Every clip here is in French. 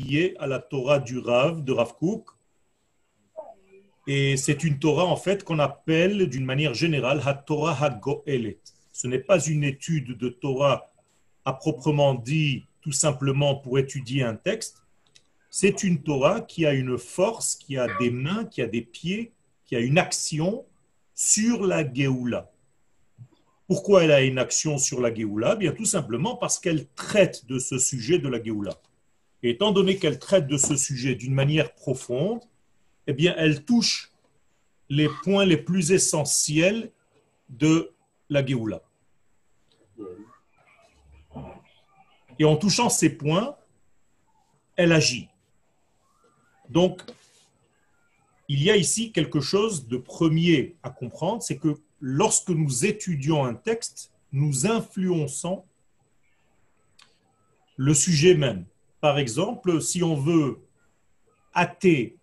liée à la Torah du Rav, de Rav Kook. Et c'est une Torah, en fait, qu'on appelle d'une manière générale Ha-Torah Ha-Go'elet. Ce n'est pas une étude de Torah à proprement dit, tout simplement pour étudier un texte. C'est une Torah qui a une force, qui a des mains, qui a des pieds, qui a une action sur la Géoula. Pourquoi elle a une action sur la Géoula? Bien tout simplement parce qu'elle traite de ce sujet de la Géoula. Et étant donné qu'elle traite de ce sujet d'une manière profonde, eh bien elle touche les points les plus essentiels de la Géoula. Et en touchant ces points, elle agit. Donc, il y a ici quelque chose de premier à comprendre, c'est que lorsque nous étudions un texte, nous influençons le sujet même. Par exemple, si on veut hâter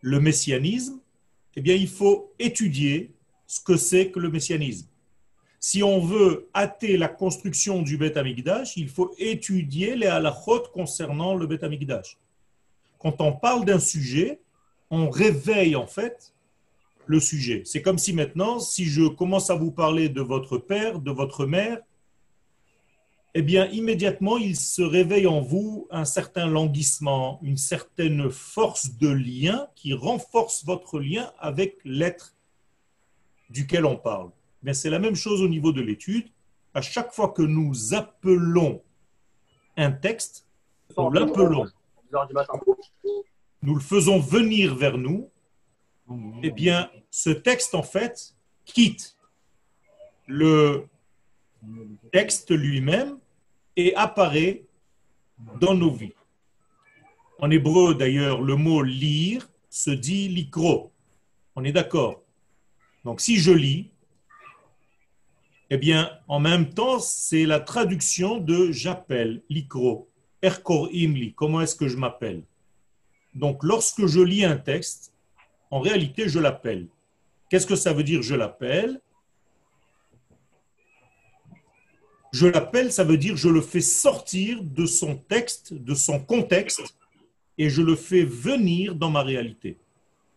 le messianisme, eh bien, il faut étudier ce que c'est que le messianisme. Si on veut hâter la construction du Beth Amikdash, il faut étudier les halachot concernant le Beth Amikdash. Quand on parle d'un sujet, on réveille en fait le sujet. C'est comme si maintenant, si je commence à vous parler de votre père, de votre mère, eh bien, immédiatement, il se réveille en vous un certain languissement, une certaine force de lien qui renforce votre lien avec l'être duquel on parle. Mais c'est la même chose au niveau de l'étude. À chaque fois que nous appelons un texte, nous l'appelons. Nous le faisons venir vers nous, eh bien, ce texte, en fait, quitte le texte lui-même apparaît dans nos vies. En hébreu, d'ailleurs, le mot lire se dit likro. On est d'accord? Donc, si je lis, eh bien, en même temps, c'est la traduction de j'appelle, likro. Erkor imli, comment est-ce que je m'appelle? Donc, lorsque je lis un texte, en réalité, je l'appelle. Qu'est-ce que ça veut dire je l'appelle? Je l'appelle, ça veut dire je le fais sortir de son texte, de son contexte, et je le fais venir dans ma réalité.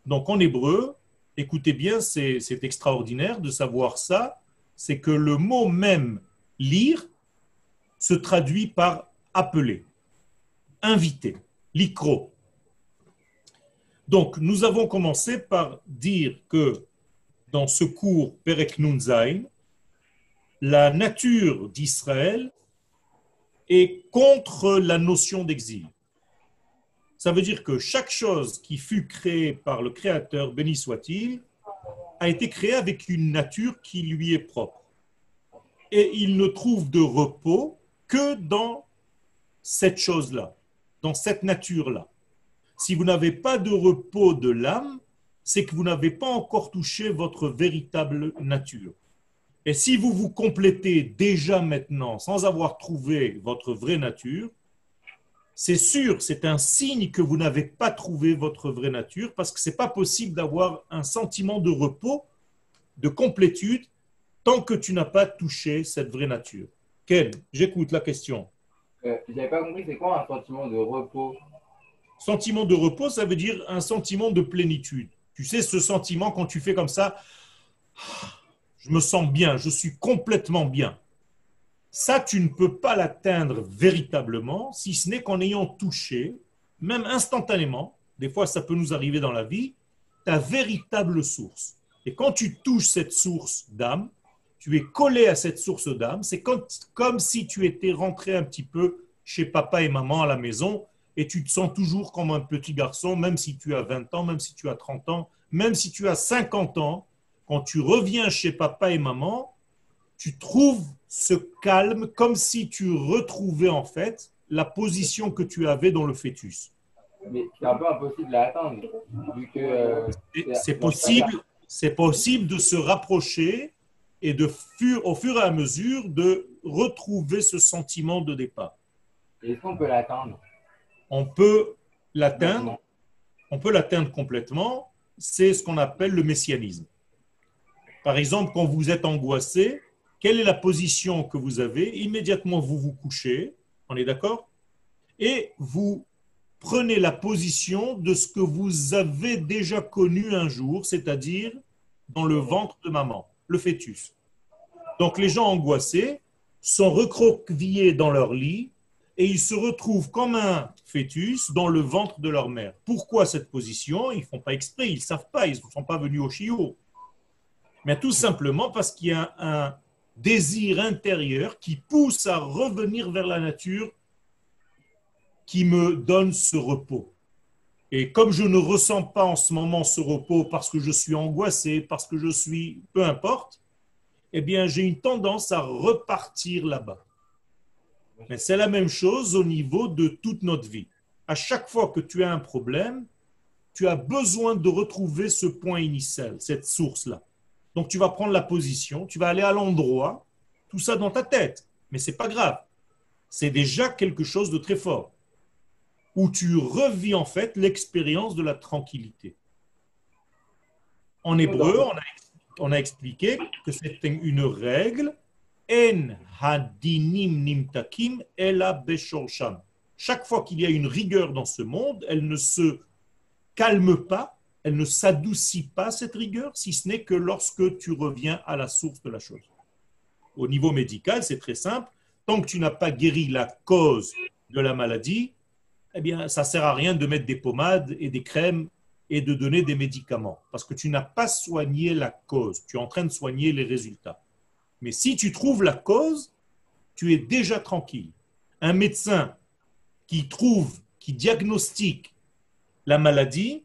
Donc en hébreu, écoutez bien, c'est extraordinaire de savoir ça, c'est que le mot même lire se traduit par appeler, inviter, l'icro. Donc, nous avons commencé par dire que dans ce cours Perek la nature d'Israël est contre la notion d'exil. Ça veut dire que chaque chose qui fut créée par le Créateur, béni soit-il, a été créée avec une nature qui lui est propre. Et il ne trouve de repos que dans cette chose-là, dans cette nature-là. Si vous n'avez pas de repos de l'âme, c'est que vous n'avez pas encore touché votre véritable nature. Et si vous vous complétez déjà maintenant sans avoir trouvé votre vraie nature, c'est sûr, c'est un signe que vous n'avez pas trouvé votre vraie nature parce que ce n'est pas possible d'avoir un sentiment de repos, de complétude, tant que tu n'as pas touché cette vraie nature. Ken, j'écoute la question. Euh, je n'avais pas compris, c'est quoi un sentiment de repos? Sentiment de repos, ça veut dire un sentiment de plénitude. Tu sais, ce sentiment quand tu fais comme ça, je me sens bien, je suis complètement bien. Ça, tu ne peux pas l'atteindre véritablement, si ce n'est qu'en ayant touché, même instantanément, des fois ça peut nous arriver dans la vie, ta véritable source. Et quand tu touches cette source d'âme, tu es collé à cette source d'âme, c'est comme si tu étais rentré un petit peu chez papa et maman à la maison et tu te sens toujours comme un petit garçon, même si tu as 20 ans, même si tu as 30 ans, même si tu as 50 ans, quand tu reviens chez papa et maman, tu trouves ce calme comme si tu retrouvais en fait la position que tu avais dans le fœtus. Mais c'est un peu impossible à atteindre. Euh, c'est possible, c'est possible de se rapprocher et de au fur et à mesure de retrouver ce sentiment de départ. Est-ce qu'on peut l'atteindre? On peut l'atteindre, on peut l'atteindre complètement, c'est ce qu'on appelle le messianisme. Par exemple, quand vous êtes angoissé, quelle est la position que vous avez? Immédiatement, vous vous couchez, on est d'accord? Et vous prenez la position de ce que vous avez déjà connu un jour, c'est-à-dire dans le ventre de maman, le fœtus. Donc les gens angoissés sont recroquevillés dans leur lit et ils se retrouvent comme un fœtus dans le ventre de leur mère. Pourquoi cette position? Ils ne font pas exprès, ils ne savent pas, ils ne sont pas venus au chiot. Mais tout simplement parce qu'il y a un désir intérieur qui pousse à revenir vers la nature qui me donne ce repos. Et comme je ne ressens pas en ce moment ce repos parce que je suis angoissé, parce que je suis, peu importe, eh bien j'ai une tendance à repartir là-bas. Mais c'est la même chose au niveau de toute notre vie. À chaque fois que tu as un problème, tu as besoin de retrouver ce point initial, cette source-là. Donc tu vas prendre la position, tu vas aller à l'endroit, tout ça dans ta tête. Mais c'est pas grave. C'est déjà quelque chose de très fort. Où tu revis en fait l'expérience de la tranquillité. En hébreu, on a, on a expliqué que c'est une règle en hadinim nimtakim ela Chaque fois qu'il y a une rigueur dans ce monde, elle ne se calme pas elle ne s'adoucit pas cette rigueur, si ce n'est que lorsque tu reviens à la source de la chose. Au niveau médical, c'est très simple. Tant que tu n'as pas guéri la cause de la maladie, eh bien, ça ne sert à rien de mettre des pommades et des crèmes et de donner des médicaments, parce que tu n'as pas soigné la cause. Tu es en train de soigner les résultats. Mais si tu trouves la cause, tu es déjà tranquille. Un médecin qui trouve, qui diagnostique la maladie,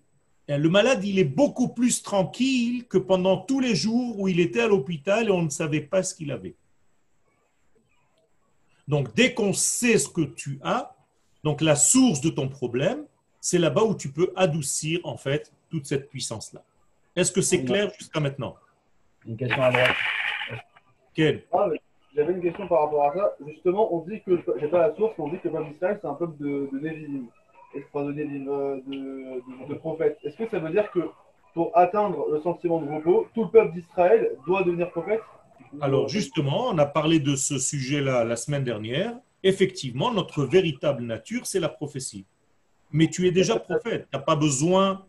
le malade, il est beaucoup plus tranquille que pendant tous les jours où il était à l'hôpital et on ne savait pas ce qu'il avait. Donc, dès qu'on sait ce que tu as, donc la source de ton problème, c'est là-bas où tu peux adoucir en fait toute cette puissance-là. Est-ce que c'est clair jusqu'à maintenant? Une question à droite. Quelle ah, J'avais une question par rapport à ça. Justement, on dit que, j'ai pas la source, on dit que le peuple d'Israël, c'est un peuple de, de de, de, prophète. Est-ce que ça veut dire que pour atteindre le sentiment de repos, tout le peuple d'Israël doit devenir prophète? Alors justement, on a parlé de ce sujet-là la semaine dernière. Effectivement, notre véritable nature, c'est la prophétie. Mais tu es déjà prophète. Tu n'as pas besoin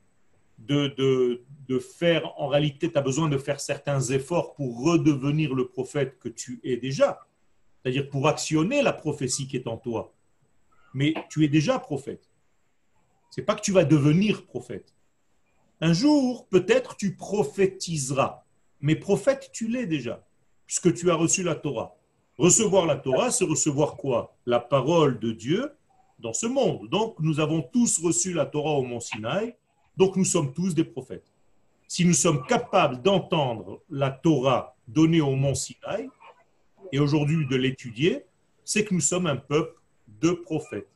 de, de, de, faire, en réalité, tu as besoin de faire certains efforts pour redevenir le prophète que tu es déjà. C'est-à-dire pour actionner la prophétie qui est en toi. Mais tu es déjà prophète. C'est pas que tu vas devenir prophète. Un jour, peut-être tu prophétiseras. Mais prophète, tu l'es déjà, puisque tu as reçu la Torah. Recevoir la Torah, c'est recevoir quoi? La parole de Dieu dans ce monde. Donc, nous avons tous reçu la Torah au mont Sinaï, donc nous sommes tous des prophètes. Si nous sommes capables d'entendre la Torah donnée au mont Sinaï, et aujourd'hui de l'étudier, c'est que nous sommes un peuple de prophètes.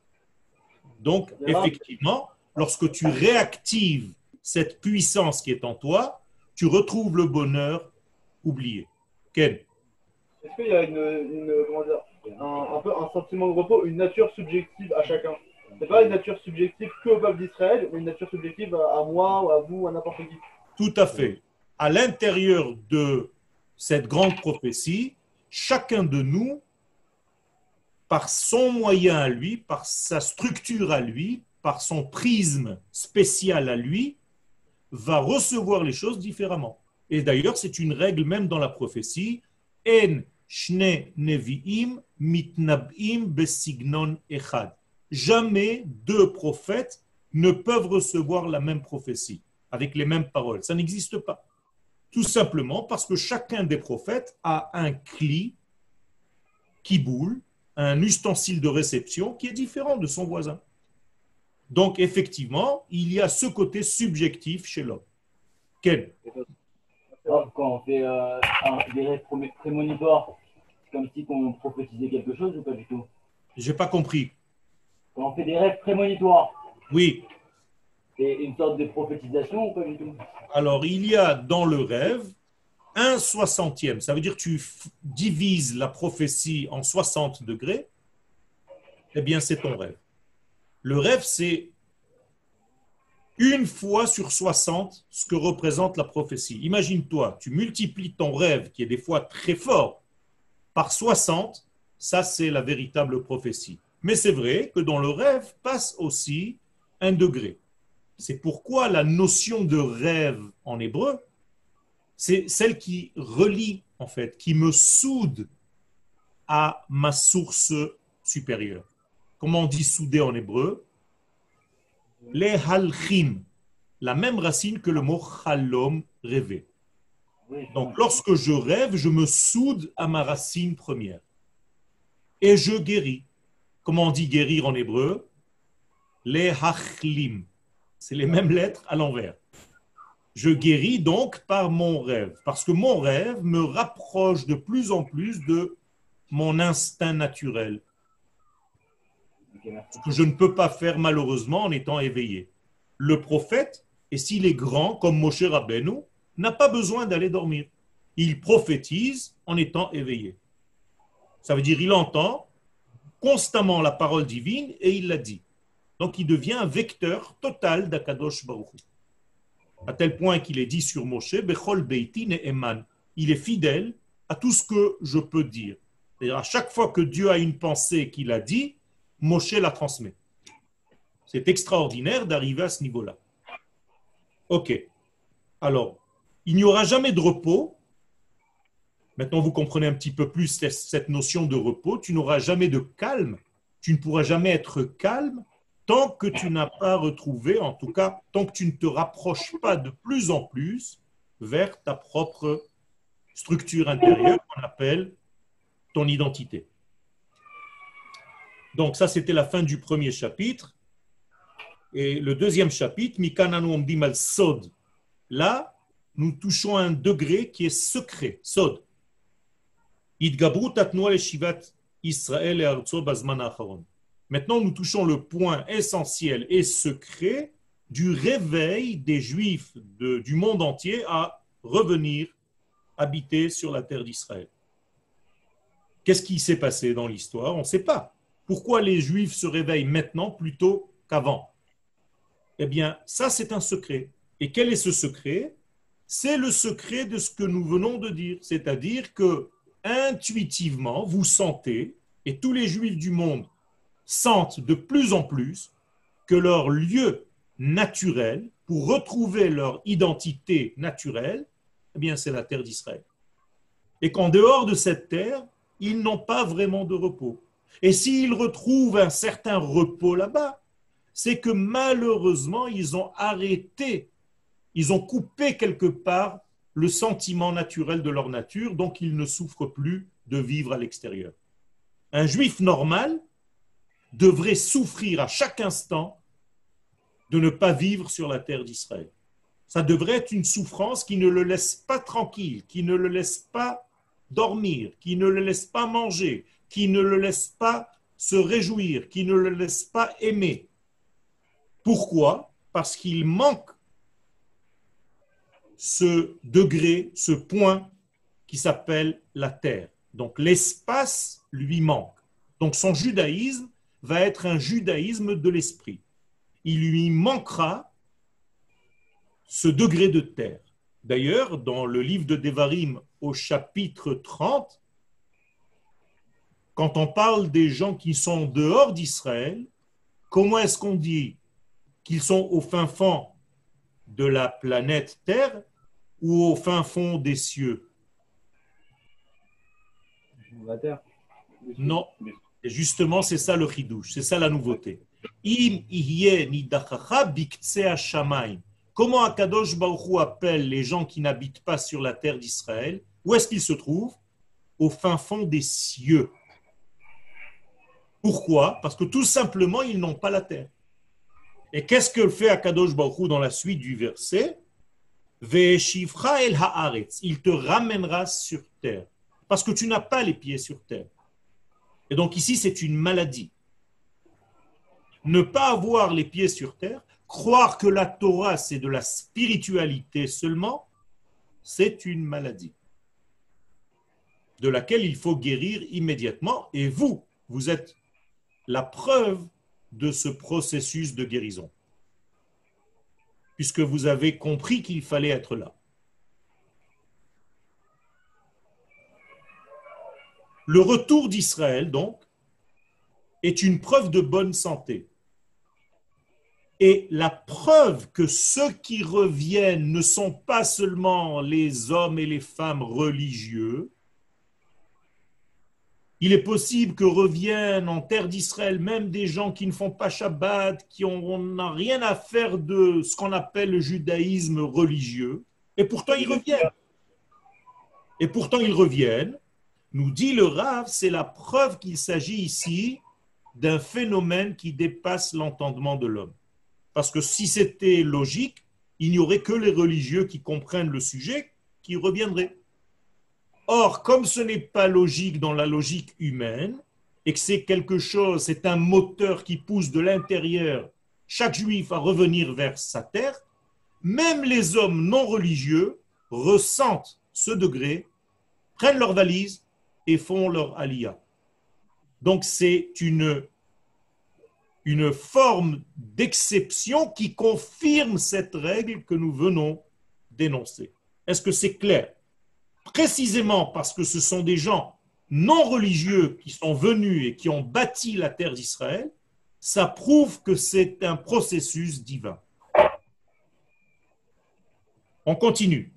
Donc, effectivement, lorsque tu réactives cette puissance qui est en toi, tu retrouves le bonheur oublié. Ken Est-ce qu'il y a une, un, peu un sentiment de repos, une nature subjective à chacun? C'est pas une nature subjective que au peuple d'Israël, mais une nature subjective à, moi, ou à vous, à n'importe qui. Tout à fait. À l'intérieur de cette grande prophétie, chacun de nous par son moyen à lui, par sa structure à lui, par son prisme spécial à lui, va recevoir les choses différemment. Et d'ailleurs, c'est une règle même dans la prophétie. En besignon echad. Jamais deux prophètes ne peuvent recevoir la même prophétie avec les mêmes paroles. Ça n'existe pas. Tout simplement parce que chacun des prophètes a un cli qui boule un ustensile de réception qui est différent de son voisin. Donc, effectivement, il y a ce côté subjectif chez l'homme. Quel Quand on fait euh, des rêves prémonitoires, c'est comme si on prophétisait quelque chose ou pas du tout? J'ai pas compris. Quand on fait des rêves prémonitoires, oui. C'est une sorte de prophétisation ou pas du tout? Alors, il y a dans le rêve un soixantième. Ça veut dire que tu divises la prophétie en 60 degrés. Eh bien, c'est ton rêve. Le rêve, c'est une fois sur 60 ce que représente la prophétie. Imagine-toi, tu multiplies ton rêve, qui est des fois très fort, par 60, ça c'est la véritable prophétie. Mais c'est vrai que dans le rêve passe aussi un degré. C'est pourquoi la notion de rêve en hébreu, c'est celle qui relie, en fait, qui me soude à ma source supérieure. Comment on dit souder en hébreu? Les halchim, la même racine que le mot chalom, rêver. Donc lorsque je rêve, je me soude à ma racine première. Et je guéris. Comment on dit guérir en hébreu? Les hachlim. C'est les mêmes lettres à l'envers. Je guéris donc par mon rêve, parce que mon rêve me rapproche de plus en plus de mon instinct naturel, que je ne peux pas faire malheureusement en étant éveillé. Le prophète, et s'il est grand comme Moshe Rabbeinu, n'a pas besoin d'aller dormir. Il prophétise en étant éveillé. Ça veut dire il entend constamment la parole divine et il la dit. Donc il devient un vecteur total d'Akadosh Baruch à tel point qu'il est dit sur Moshe, Bechol Beitin et Eman. Il est fidèle à tout ce que je peux dire. C'est-à-dire à chaque fois que Dieu a une pensée qu'il a dit, Moshe la transmet. C'est extraordinaire d'arriver à ce niveau-là. Ok. Alors, il n'y aura jamais de repos. Maintenant, vous comprenez un petit peu plus cette notion de repos. Tu n'auras jamais de calme. Tu ne pourras jamais être calme tant que tu n'as pas retrouvé, en tout cas, tant que tu ne te rapproches pas de plus en plus vers ta propre structure intérieure qu'on appelle ton identité. Donc ça, c'était la fin du premier chapitre. Et le deuxième chapitre, Mikananu Dimal Sod. Là, nous touchons un degré qui est secret, Sod. Maintenant, nous touchons le point essentiel et secret du réveil des Juifs du monde entier à revenir habiter sur la terre d'Israël. Qu'est-ce qui s'est passé dans l'histoire? On ne sait pas. Pourquoi les Juifs se réveillent maintenant plutôt qu'avant? Eh bien, ça, c'est un secret. Et quel est ce secret? C'est le secret de ce que nous venons de dire. C'est-à-dire que, intuitivement, vous sentez, et tous les Juifs du monde sentent de plus en plus que leur lieu naturel pour retrouver leur identité naturelle, eh bien, c'est la terre d'Israël. Et qu'en dehors de cette terre, ils n'ont pas vraiment de repos. Et s'ils retrouvent un certain repos là-bas, c'est que malheureusement, ils ont arrêté, ils ont coupé quelque part le sentiment naturel de leur nature, donc ils ne souffrent plus de vivre à l'extérieur. Un juif normal, devrait souffrir à chaque instant de ne pas vivre sur la terre d'Israël. Ça devrait être une souffrance qui ne le laisse pas tranquille, qui ne le laisse pas dormir, qui ne le laisse pas manger, qui ne le laisse pas se réjouir, qui ne le laisse pas aimer. Pourquoi? Parce qu'il manque ce degré, ce point qui s'appelle la terre. Donc l'espace lui manque. Donc son judaïsme va être un judaïsme de l'esprit. Il lui manquera ce degré de terre. D'ailleurs, dans le livre de Devarim au chapitre 30, quand on parle des gens qui sont dehors d'Israël, comment est-ce qu'on dit qu'ils sont au fin fond de la planète Terre ou au fin fond des cieux? Non, et justement, c'est ça le chidouche, c'est ça la nouveauté. Comment Akadosh Baruch appelle les gens qui n'habitent pas sur la terre d'Israël? Où est-ce qu'ils se trouvent? Au fin fond des cieux. Pourquoi? Parce que tout simplement, ils n'ont pas la terre. Et qu'est-ce que fait Akadosh Baruch dans la suite du verset? Il te ramènera sur terre. Parce que tu n'as pas les pieds sur terre. Et donc ici, c'est une maladie. Ne pas avoir les pieds sur terre, croire que la Torah, c'est de la spiritualité seulement, c'est une maladie de laquelle il faut guérir immédiatement. Et vous, vous êtes la preuve de ce processus de guérison, puisque vous avez compris qu'il fallait être là. Le retour d'Israël, donc, est une preuve de bonne santé. Et la preuve que ceux qui reviennent ne sont pas seulement les hommes et les femmes religieux, il est possible que reviennent en terre d'Israël même des gens qui ne font pas Shabbat, qui n'ont rien à faire de ce qu'on appelle le judaïsme religieux, et pourtant ils reviennent. Et pourtant ils reviennent. Nous dit le Rav, c'est la preuve qu'il s'agit ici d'un phénomène qui dépasse l'entendement de l'homme. Parce que si c'était logique, il n'y aurait que les religieux qui comprennent le sujet qui reviendraient. Or, comme ce n'est pas logique dans la logique humaine, et que c'est quelque chose, c'est un moteur qui pousse de l'intérieur chaque juif à revenir vers sa terre, même les hommes non religieux ressentent ce degré, prennent leur valise et font leur alia. Donc c'est une, forme d'exception qui confirme cette règle que nous venons d'énoncer. Est-ce que c'est clair? Précisément parce que ce sont des gens non religieux qui sont venus et qui ont bâti la terre d'Israël, ça prouve que c'est un processus divin. On continue.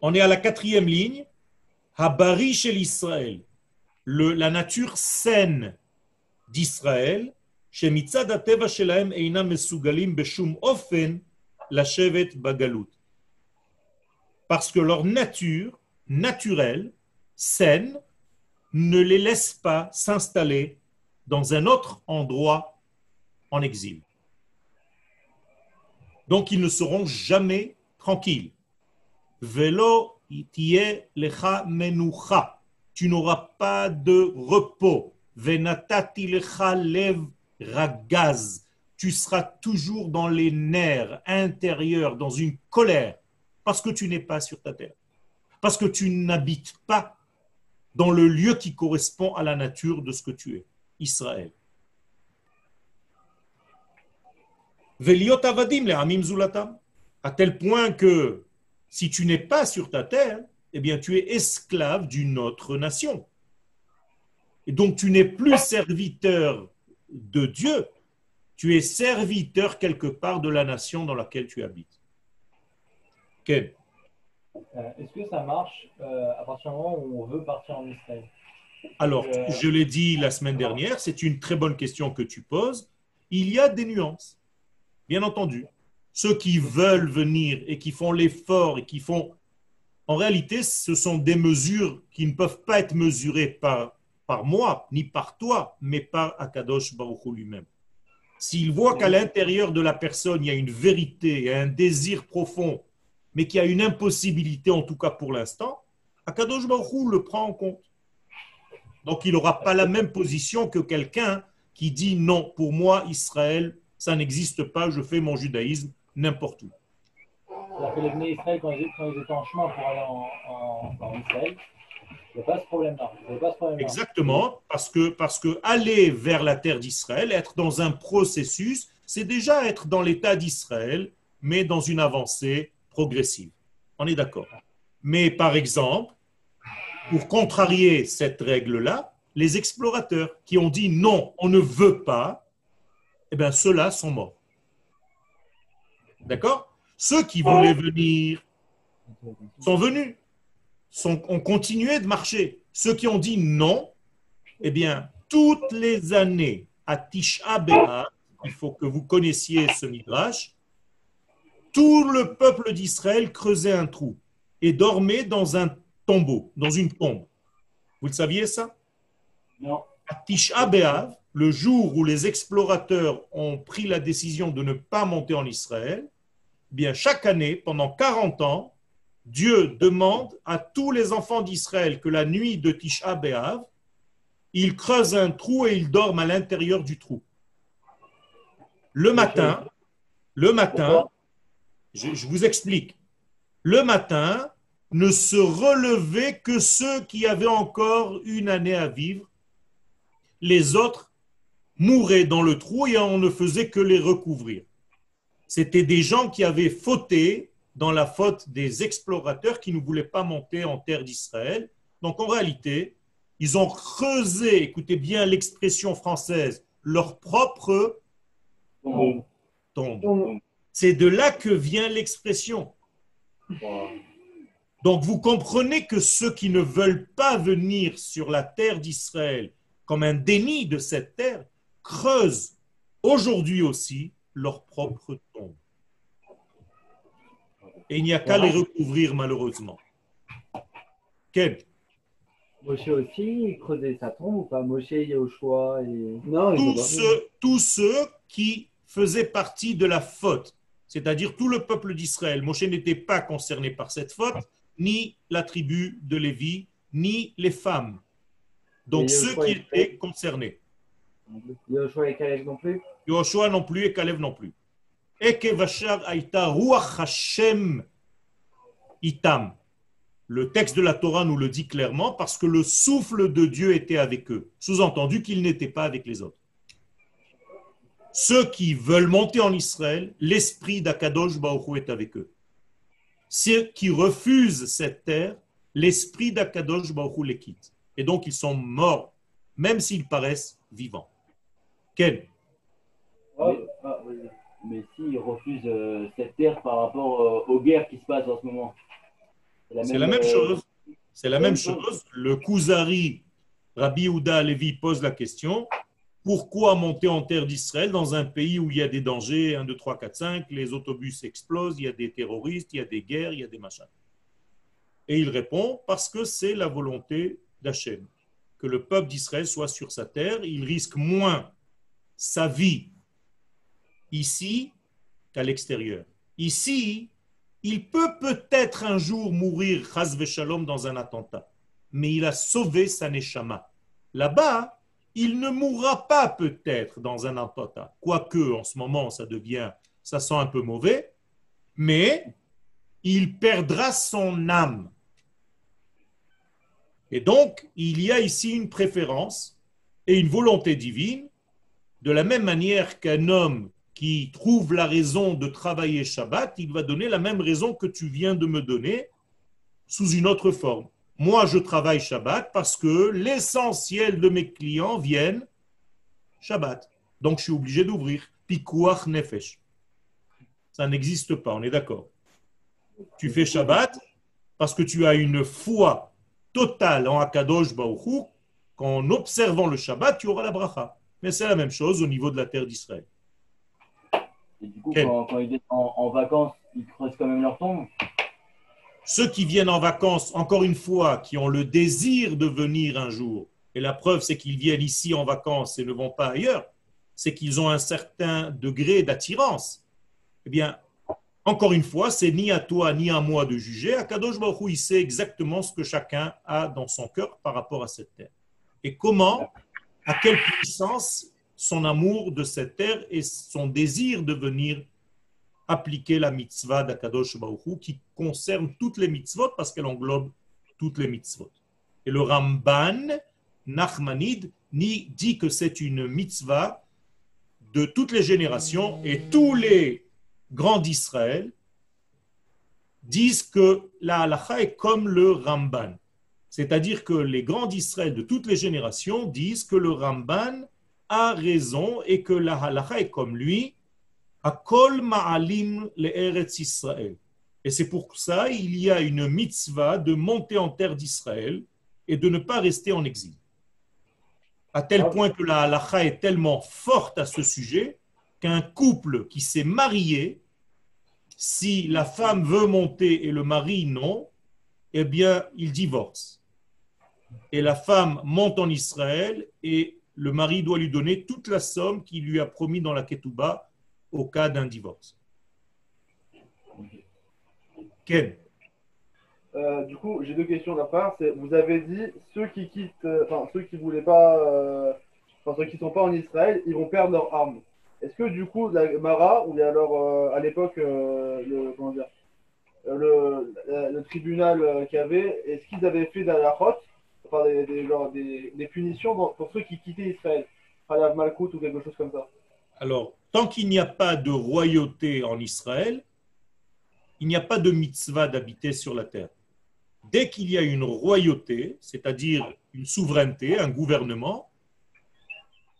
On est à la quatrième ligne. Habari chez l'Israël, la nature saine d'Israël, chez Mitzad Shelaem Eina Mesugalim Beshum Ofen, la Shevet Bagalut parce que leur nature naturelle, saine, ne les laisse pas s'installer dans un autre endroit en exil. Donc ils ne seront jamais tranquilles. Velo Tu n'auras pas de repos. Ragaz. Tu seras toujours dans les nerfs intérieurs, dans une colère. Parce que tu n'es pas sur ta terre. Parce que tu n'habites pas dans le lieu qui correspond à la nature de ce que tu es, Israël. À tel point que si tu n'es pas sur ta terre, eh bien tu es esclave d'une autre nation. Et donc tu n'es plus serviteur de Dieu, tu es serviteur quelque part de la nation dans laquelle tu habites. Euh, est-ce que ça marche euh, à partir du moment où on veut partir en Israël? Alors, euh, je l'ai dit la semaine dernière, c'est une très bonne question que tu poses. Il y a des nuances, bien entendu. Ceux qui veulent venir et qui font l'effort et qui font... En réalité, ce sont des mesures qui ne peuvent pas être mesurées par, par moi, ni par toi, mais par Akadosh Baruch lui-même. S'il voit qu'à l'intérieur de la personne, il y a une vérité un désir profond mais qui a une impossibilité, en tout cas pour l'instant, Akadosh Baruch le prend en compte. Donc il n'aura pas la même position que quelqu'un qui dit non, pour moi, Israël, ça n'existe pas, je fais mon judaïsme n'importe où. Que les Israël, quand ils, étaient en chemin pour aller en, Israël, il n'y a pas ce problème-là. Exactement, parce que, parce que aller vers la terre d'Israël, être dans un processus, c'est déjà être dans l'état d'Israël, mais dans une avancée progressive. On est d'accord. Mais par exemple, pour contrarier cette règle-là, les explorateurs qui ont dit non, on ne veut pas, eh bien ceux-là sont morts. D'accord? Ceux qui voulaient venir sont venus, sont, ont continué de marcher. Ceux qui ont dit non, eh bien, toutes les années à Tisha B'Av, il faut que vous connaissiez ce midrash, tout le peuple d'Israël creusait un trou et dormait dans un tombeau, dans une tombe. Vous le saviez ça? Non. À Tisha B'Av, le jour où les explorateurs ont pris la décision de ne pas monter en Israël, eh bien chaque année, pendant 40 ans, Dieu demande à tous les enfants d'Israël que la nuit de Tisha B'Av, ils creusent un trou et ils dorment à l'intérieur du trou. Le matin, le matin, je, vous explique. Le matin, ne se relevaient que ceux qui avaient encore une année à vivre. Les autres mouraient dans le trou et on ne faisait que les recouvrir. C'était des gens qui avaient fauté dans la faute des explorateurs qui ne voulaient pas monter en terre d'Israël. Donc en réalité, ils ont creusé, écoutez bien l'expression française, leur propre Tombe. tombe. C'est de là que vient l'expression. Donc vous comprenez que ceux qui ne veulent pas venir sur la terre d'Israël comme un déni de cette terre creusent aujourd'hui aussi leur propre tombe. Et il n'y a qu'à les recouvrir malheureusement. Quel Moshe aussi, il creusait sa tombe ou pas? Moshe, Yoshua et... Non, tous ceux, tous ceux qui faisaient partie de la faute, c'est-à-dire tout le peuple d'Israël. Moshe n'était pas concerné par cette faute, ni la tribu de Lévi, ni les femmes. Donc Et ceux qui étaient concernés. Yoshua et Caleb non plus? Yoshua non plus et Caleb non plus. Itam. Le texte de la Torah nous le dit clairement parce que le souffle de Dieu était avec eux. Sous-entendu qu'il n'était pas avec les autres. Ceux qui veulent monter en Israël, l'esprit d'Akadosh Baruch est avec eux. Ceux qui refusent cette terre, l'esprit d'Akadosh Baruch les quitte. Et donc ils sont morts, même s'ils paraissent vivants. Ken ah, vas-y. Mais s'ils refusent euh, cette terre par rapport euh, aux guerres qui se passent en ce moment. C'est la même euh, chose. C'est la même chose. chose. Le Kuzari, Rabbi Houda Levi pose la question pourquoi monter en terre d'Israël dans un pays où il y a des dangers 1, 2, 3, 4, 5, les autobus explosent, il y a des terroristes, il y a des guerres, il y a des machins? Et il répond parce que c'est la volonté d'Hachem, que le peuple d'Israël soit sur sa terre. Il risque moins sa vie ici qu'à l'extérieur. Ici, il peut peut-être un jour mourir, shalom, dans un attentat, mais il a sauvé sa neshama. Là-bas, il ne mourra pas peut-être dans un attentat, quoique en ce moment ça devient, ça sent un peu mauvais, mais il perdra son âme. Et donc, il y a ici une préférence et une volonté divine, de la même manière qu'un homme qui trouve la raison de travailler Shabbat, il va donner la même raison que tu viens de me donner sous une autre forme. Moi, je travaille Shabbat parce que l'essentiel de mes clients viennent Shabbat. Donc, je suis obligé d'ouvrir. Pikuach nefesh. Ça n'existe pas, on est d'accord. Tu fais Shabbat parce que tu as une foi totale en Akadosh Baruch Hu, qu'en observant le Shabbat, tu auras la bracha. Mais c'est la même chose au niveau de la terre d'Israël. Et du coup, Quel quand, quand ils viennent en, en vacances, ils creusent quand même leur tombe? Ceux qui viennent en vacances, encore une fois, qui ont le désir de venir un jour, et la preuve c'est qu'ils viennent ici en vacances et ne vont pas ailleurs, c'est qu'ils ont un certain degré d'attirance. Eh bien, encore une fois, c'est ni à toi ni à moi de juger. Akadosh Baruch Hu, il sait exactement ce que chacun a dans son cœur par rapport à cette terre. Et comment, à quelle puissance son amour de cette terre et son désir de venir appliquer la mitzvah d'Akadosh Baruch Hu, qui concerne toutes les mitzvot parce qu'elle englobe toutes les mitzvot. Et le Ramban, Nachmanide, ni dit que c'est une mitzvah de toutes les générations et tous les grands d'Israël disent que la halacha est comme le Ramban. C'est-à-dire que les grands d'Israël de toutes les générations disent que le Ramban a raison et que la halacha est comme lui, Akol ma'alim le'eretz Israël. Et c'est pour ça il y a une mitzvah de monter en terre d'Israël et de ne pas rester en exil. À tel point que la halacha est tellement forte à ce sujet qu'un couple qui s'est marié, si la femme veut monter et le mari non, eh bien, il divorce. Et la femme monte en Israël et le mari doit lui donner toute la somme qu'il lui a promis dans la Ketouba au cas d'un divorce. Ken, Euh, du coup, j'ai deux questions la part. Vous avez dit ceux qui quittent, euh, ceux qui voulaient pas, euh, ceux qui sont pas en Israël, ils vont perdre leurs armes. Est-ce que du coup, la Mara ou alors à l'époque le tribunal qu'il y avait, est-ce qu'ils avaient fait dans enfin des, des, punitions pour, ceux qui quittaient Israël, ou quelque chose comme ça. alors, tant qu'il n'y a pas de royauté en Israël, il n'y a pas de mitzvah d'habiter sur la terre. Dès qu'il y a une royauté, c'est-à-dire une souveraineté, un gouvernement,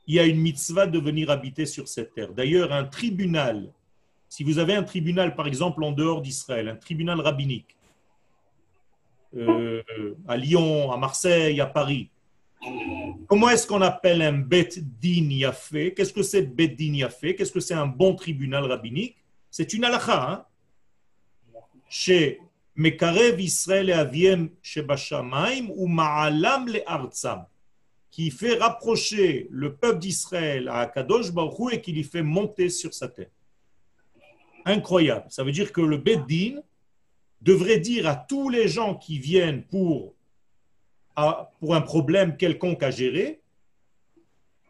il y a une mitzvah de venir habiter sur cette terre. D'ailleurs, un tribunal, si vous avez un tribunal, par exemple, en dehors d'Israël, un tribunal rabbinique, euh, à Lyon, à Marseille, à Paris, comment est-ce qu'on appelle un bet din yafé? Qu'est-ce que c'est bet din yafé? Qu'est-ce que c'est un bon tribunal rabbinique? C'est une halakha. Hein? Chez Mekarev Israël et Aviem Shebashamaim ou Ma'alam le Artsam qui fait rapprocher le peuple d'Israël à Kadosh Baruch et qui lui fait monter sur sa terre. Incroyable. Ça veut dire que le Beddin devrait dire à tous les gens qui viennent pour, un problème quelconque à gérer,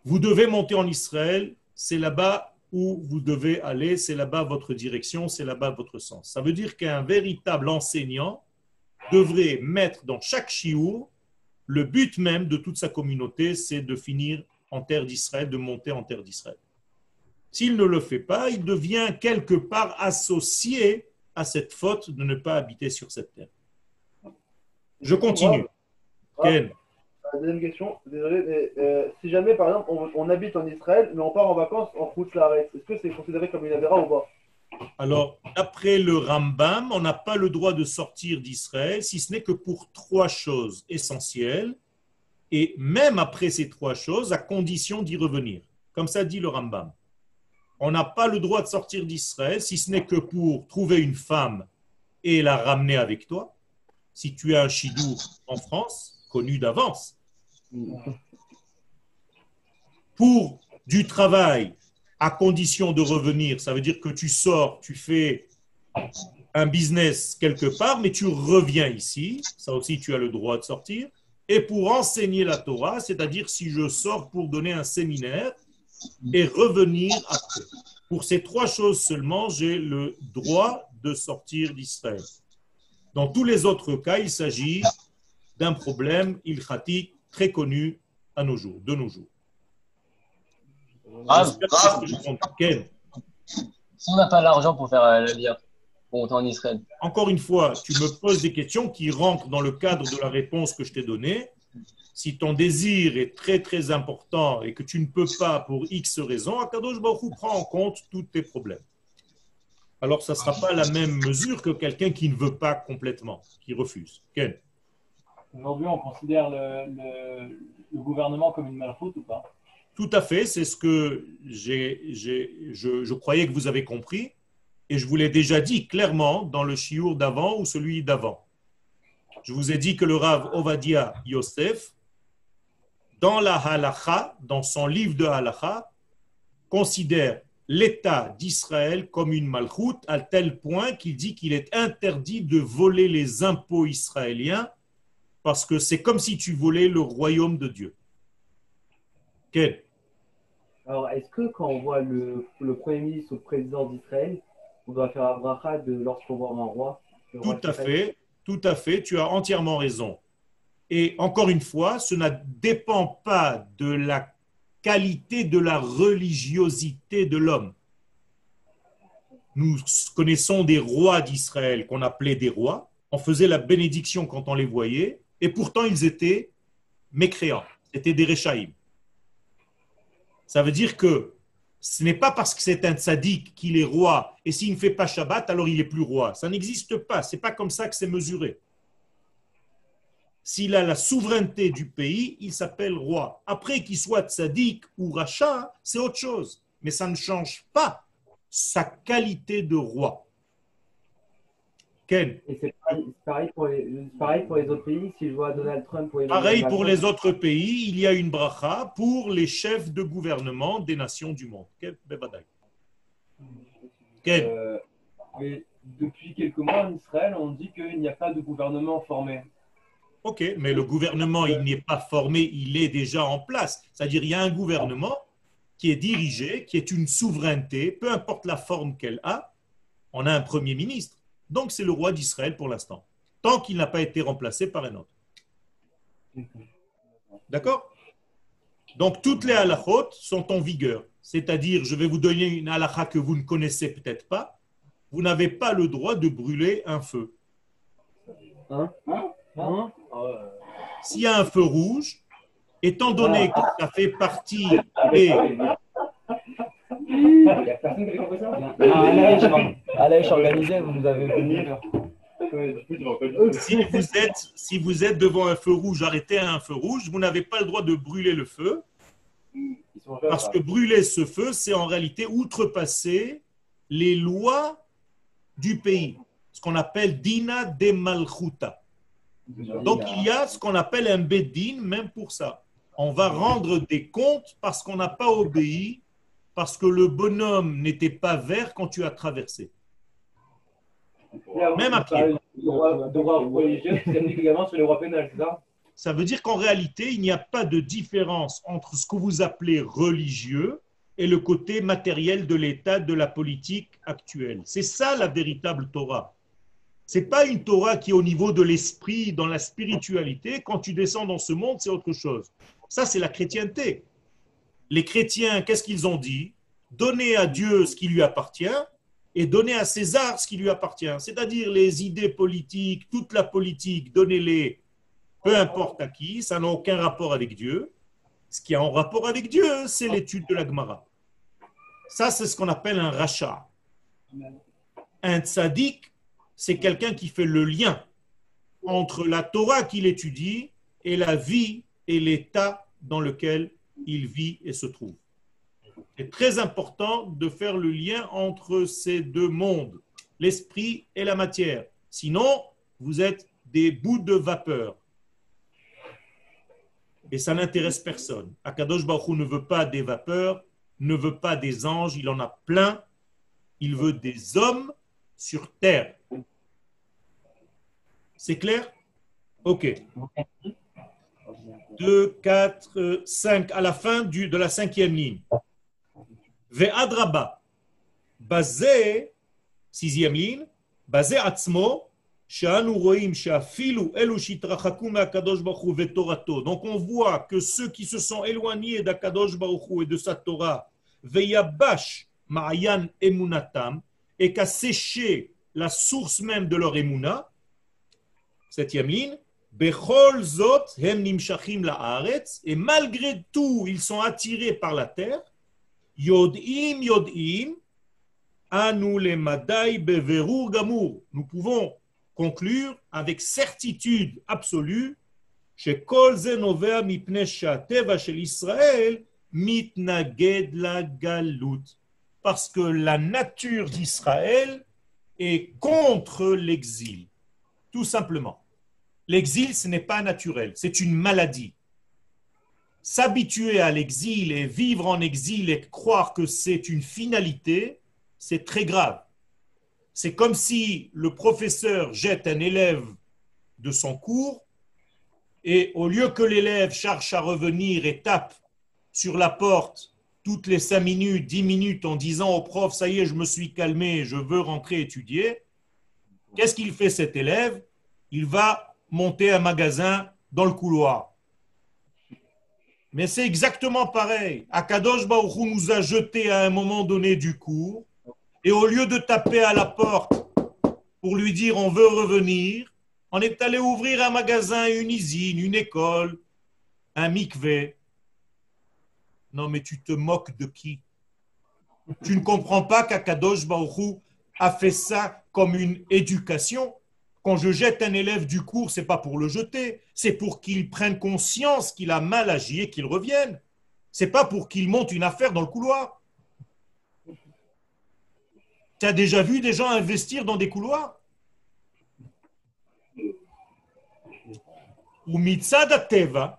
vous devez monter en Israël, c'est là-bas où vous devez aller, c'est là-bas votre direction, c'est là-bas votre sens. Ça veut dire qu'un véritable enseignant devrait mettre dans chaque chiour le but même de toute sa communauté, c'est de finir en terre d'Israël, de monter en terre d'Israël. S'il ne le fait pas, il devient quelque part associé à cette faute de ne pas habiter sur cette terre. Je continue. Ken. Deuxième question, désolé, mais euh, si jamais par exemple on, habite en Israël, mais on part en vacances en Route-Laret, est-ce que c'est considéré comme une avéra ou pas? Alors, après le Rambam, on n'a pas le droit de sortir d'Israël, si ce n'est que pour trois choses essentielles, et même après ces trois choses, à condition d'y revenir. Comme ça dit le Rambam. On n'a pas le droit de sortir d'Israël, si ce n'est que pour trouver une femme et la ramener avec toi. Si tu as un chidou en France, connu d'avance. Pour du travail, à condition de revenir. Ça veut dire que tu sors, tu fais un business quelque part, mais tu reviens ici. Ça aussi, tu as le droit de sortir. Et pour enseigner la Torah, c'est-à-dire si je sors pour donner un séminaire et revenir après. Pour ces trois choses seulement, j'ai le droit de sortir d'Israël. Dans tous les autres cas, il s'agit d'un problème ilchati très connu à nos jours, de nos jours. Si on n'a pas l'argent pour faire euh, le lien, pour monter en Israël. Encore une fois, tu me poses des questions qui rentrent dans le cadre de la réponse que je t'ai donnée. Si ton désir est très très important et que tu ne peux pas pour X raisons, Akadosh Baruch prend en compte tous tes problèmes. Alors, ça ne sera pas la même mesure que quelqu'un qui ne veut pas complètement, qui refuse. Aujourd'hui, on considère le, le, gouvernement comme une malfoute ou pas? Tout à fait, c'est ce que je, croyais que vous avez compris. Et je vous l'ai déjà dit clairement dans le chiour d'avant ou celui d'avant. Je vous ai dit que le Rav Ovadia Yosef, dans la halacha, dans son livre de halacha, considère l'État d'Israël comme une malchoute à tel point qu'il dit qu'il est interdit de voler les impôts israéliens parce que c'est comme si tu volais le royaume de Dieu. Quel? Alors, est-ce que quand on voit le, Premier ministre ou le président d'Israël, on doit faire bracha de lorsqu'on voit un roi Tout à fait, tout à fait, tu as entièrement raison. Et encore une fois, ce ne dépend pas de la qualité de la religiosité de l'homme. Nous connaissons des rois d'Israël qu'on appelait des rois. On faisait la bénédiction quand on les voyait, et pourtant ils étaient mécréants, c'était des réchaïm. Ça veut dire que ce n'est pas parce que c'est un tzaddik qu'il est roi et s'il ne fait pas Shabbat, alors il n'est plus roi. Ça n'existe pas. Ce n'est pas comme ça que c'est mesuré. S'il a la souveraineté du pays, il s'appelle roi. Après qu'il soit tzaddik ou rachat, c'est autre chose. Mais ça ne change pas sa qualité de roi. Et c'est pareil, pour les, autres pays. Si je vois Donald Trump. Pour pareil pour les autres pays, il y a une bracha pour les chefs de gouvernement des nations du monde. Euh, mais depuis quelques mois en Israël, on dit qu'il n'y a pas de gouvernement formé. Ok, mais le gouvernement, il n'est pas formé, il est déjà en place. C'est-à-dire, il y a un gouvernement qui est dirigé, qui est une souveraineté, peu importe la forme qu'elle a. On a un premier ministre donc c'est le roi d'Israël pour l'instant, tant qu'il n'a pas été remplacé par un autre. D'accord? Donc toutes les halachot sont en vigueur. C'est-à-dire, je vais vous donner une halacha que vous ne connaissez peut-être pas. Vous n'avez pas le droit de brûler un feu. Hein? hein S'il y a un feu rouge, Étant donné que ça fait partie des... Il y a personne qui a compris ça. À l'âge organisé, vous nous avez venu. Si vous, êtes, si vous êtes devant un feu rouge, arrêté à un feu rouge, vous n'avez pas le droit de brûler le feu, parce que brûler ce feu, c'est en réalité outrepasser les lois du pays, ce qu'on appelle Dina de Malchuta. Donc il y a ce qu'on appelle un Bedin, même pour ça. On va rendre des comptes parce qu'on n'a pas obéi, parce que le bonhomme n'était pas vert quand tu as traversé. Même à pied. Droit, religieux également sur le droit pénal, c'est ça? Ça veut dire qu'en réalité, il n'y a pas de différence entre ce que vous appelez religieux et le côté matériel de l'état de la politique actuelle. C'est ça la véritable Torah. C'est pas une Torah qui est au niveau de l'esprit, dans la spiritualité. Quand tu descends dans ce monde, c'est autre chose. Ça, c'est la chrétienté. Les chrétiens, qu'est-ce qu'ils ont dit? Donnez à Dieu ce qui lui appartient et donnez à César ce qui lui appartient. C'est-à-dire les idées politiques, toute la politique, donnez-les peu importe à qui, ça n'a aucun rapport avec Dieu. Ce qui a en rapport avec Dieu, c'est l'étude de la Gemara. Ça, c'est ce qu'on appelle un rachat. Un tzaddik, c'est quelqu'un qui fait le lien entre la Torah qu'il étudie et la vie et l'état dans lequel il vit et se trouve. C'est très important de faire le lien entre ces deux mondes, l'esprit et la matière. Sinon, vous êtes des bouts de vapeur. Et ça n'intéresse personne. Akadosh Baruch ne veut pas des vapeurs, ne veut pas des anges, il en a plein. Il veut des hommes sur terre. C'est clair? Ok. 2, 4, 5, à la fin de la cinquième ligne. Basé, sixième ligne, basé atzmo, donc on voit que ceux qui se sont éloignés d'Akadosh Baruch et de sa Torah, veyabash ma'ayan emunatam, et qu'a séché la source même de leur emuna, septième ligne, bechol zot hem nimshachim la'aretz, et malgré tout, ils sont attirés par la terre, yodim yodim, anu le madai beverur gamur. Nous pouvons conclure avec certitude absolue ze novea mipnei she'ateva shel Israël mitnaged la galut. Parce que la nature d'Israël est contre l'exil. Tout simplement. L'exil, ce n'est pas naturel, c'est une maladie. S'habituer à l'exil et vivre en exil et croire que c'est une finalité, c'est très grave. C'est comme si le professeur jette un élève de son cours et au lieu que l'élève cherche à revenir et tape sur la porte toutes les cinq minutes, dix minutes en disant au prof, ça y est, je me suis calmé, je veux rentrer étudier, qu'est-ce qu'il fait cet élève? Il va monter un magasin dans le couloir. Mais c'est exactement pareil. Akadosh Baruch Hu nous a jeté à un moment donné du cours et au lieu de taper à la porte pour lui dire on veut revenir, on est allé ouvrir un magasin, une usine, une école, un mikvé. Non, mais tu te moques de qui? Tu ne comprends pas qu'Akadosh Baruch a fait ça comme une éducation. Quand je jette un élève du cours, c'est pas pour le jeter, c'est pour qu'il prenne conscience qu'il a mal agi et qu'il revienne. C'est pas pour qu'il monte une affaire dans le couloir. Tu as déjà vu des gens investir dans des couloirs? Ou teva,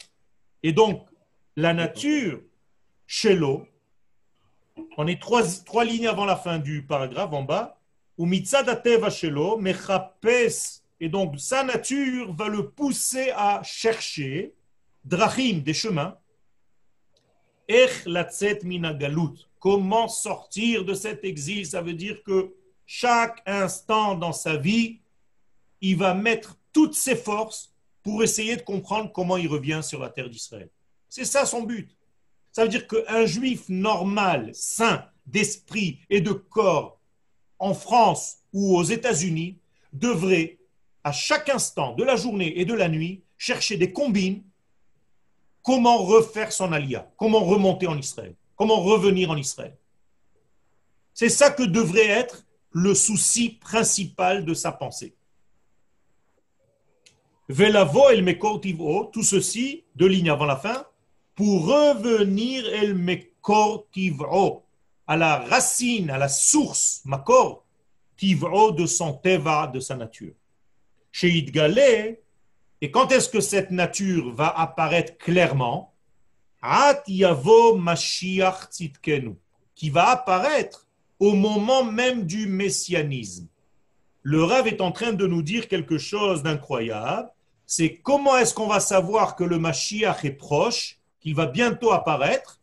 et donc la nature, shelo, on est trois lignes avant la fin du paragraphe en bas, ou et donc sa nature va le pousser à chercher, drachim, des chemins, ech latzet minagalut, Comment sortir de cet exil? Ça veut dire que chaque instant dans sa vie, il va mettre toutes ses forces pour essayer de comprendre comment il revient sur la terre d'Israël. C'est ça son but. Ça veut dire qu'un juif normal, sain d'esprit et de corps en France ou aux États-Unis devrait, à chaque instant de la journée et de la nuit, chercher des combines comment refaire son alia, comment remonter en Israël, comment revenir en Israël? C'est ça que devrait être le souci principal de sa pensée. Velavo el mekor tiv'o, tout ceci, deux lignes avant la fin, pour revenir el mekor tiv'o, à la racine, à la source, makor, tiv'o de son teva, de sa nature. Chez Idgalé, et quand est-ce que cette nature va apparaître clairement? At yavo Mashiach qui va apparaître au moment même du messianisme. Le rêve est en train de nous dire quelque chose d'incroyable. C'est comment est-ce qu'on va savoir que le Mashiach est proche, qu'il va bientôt apparaître?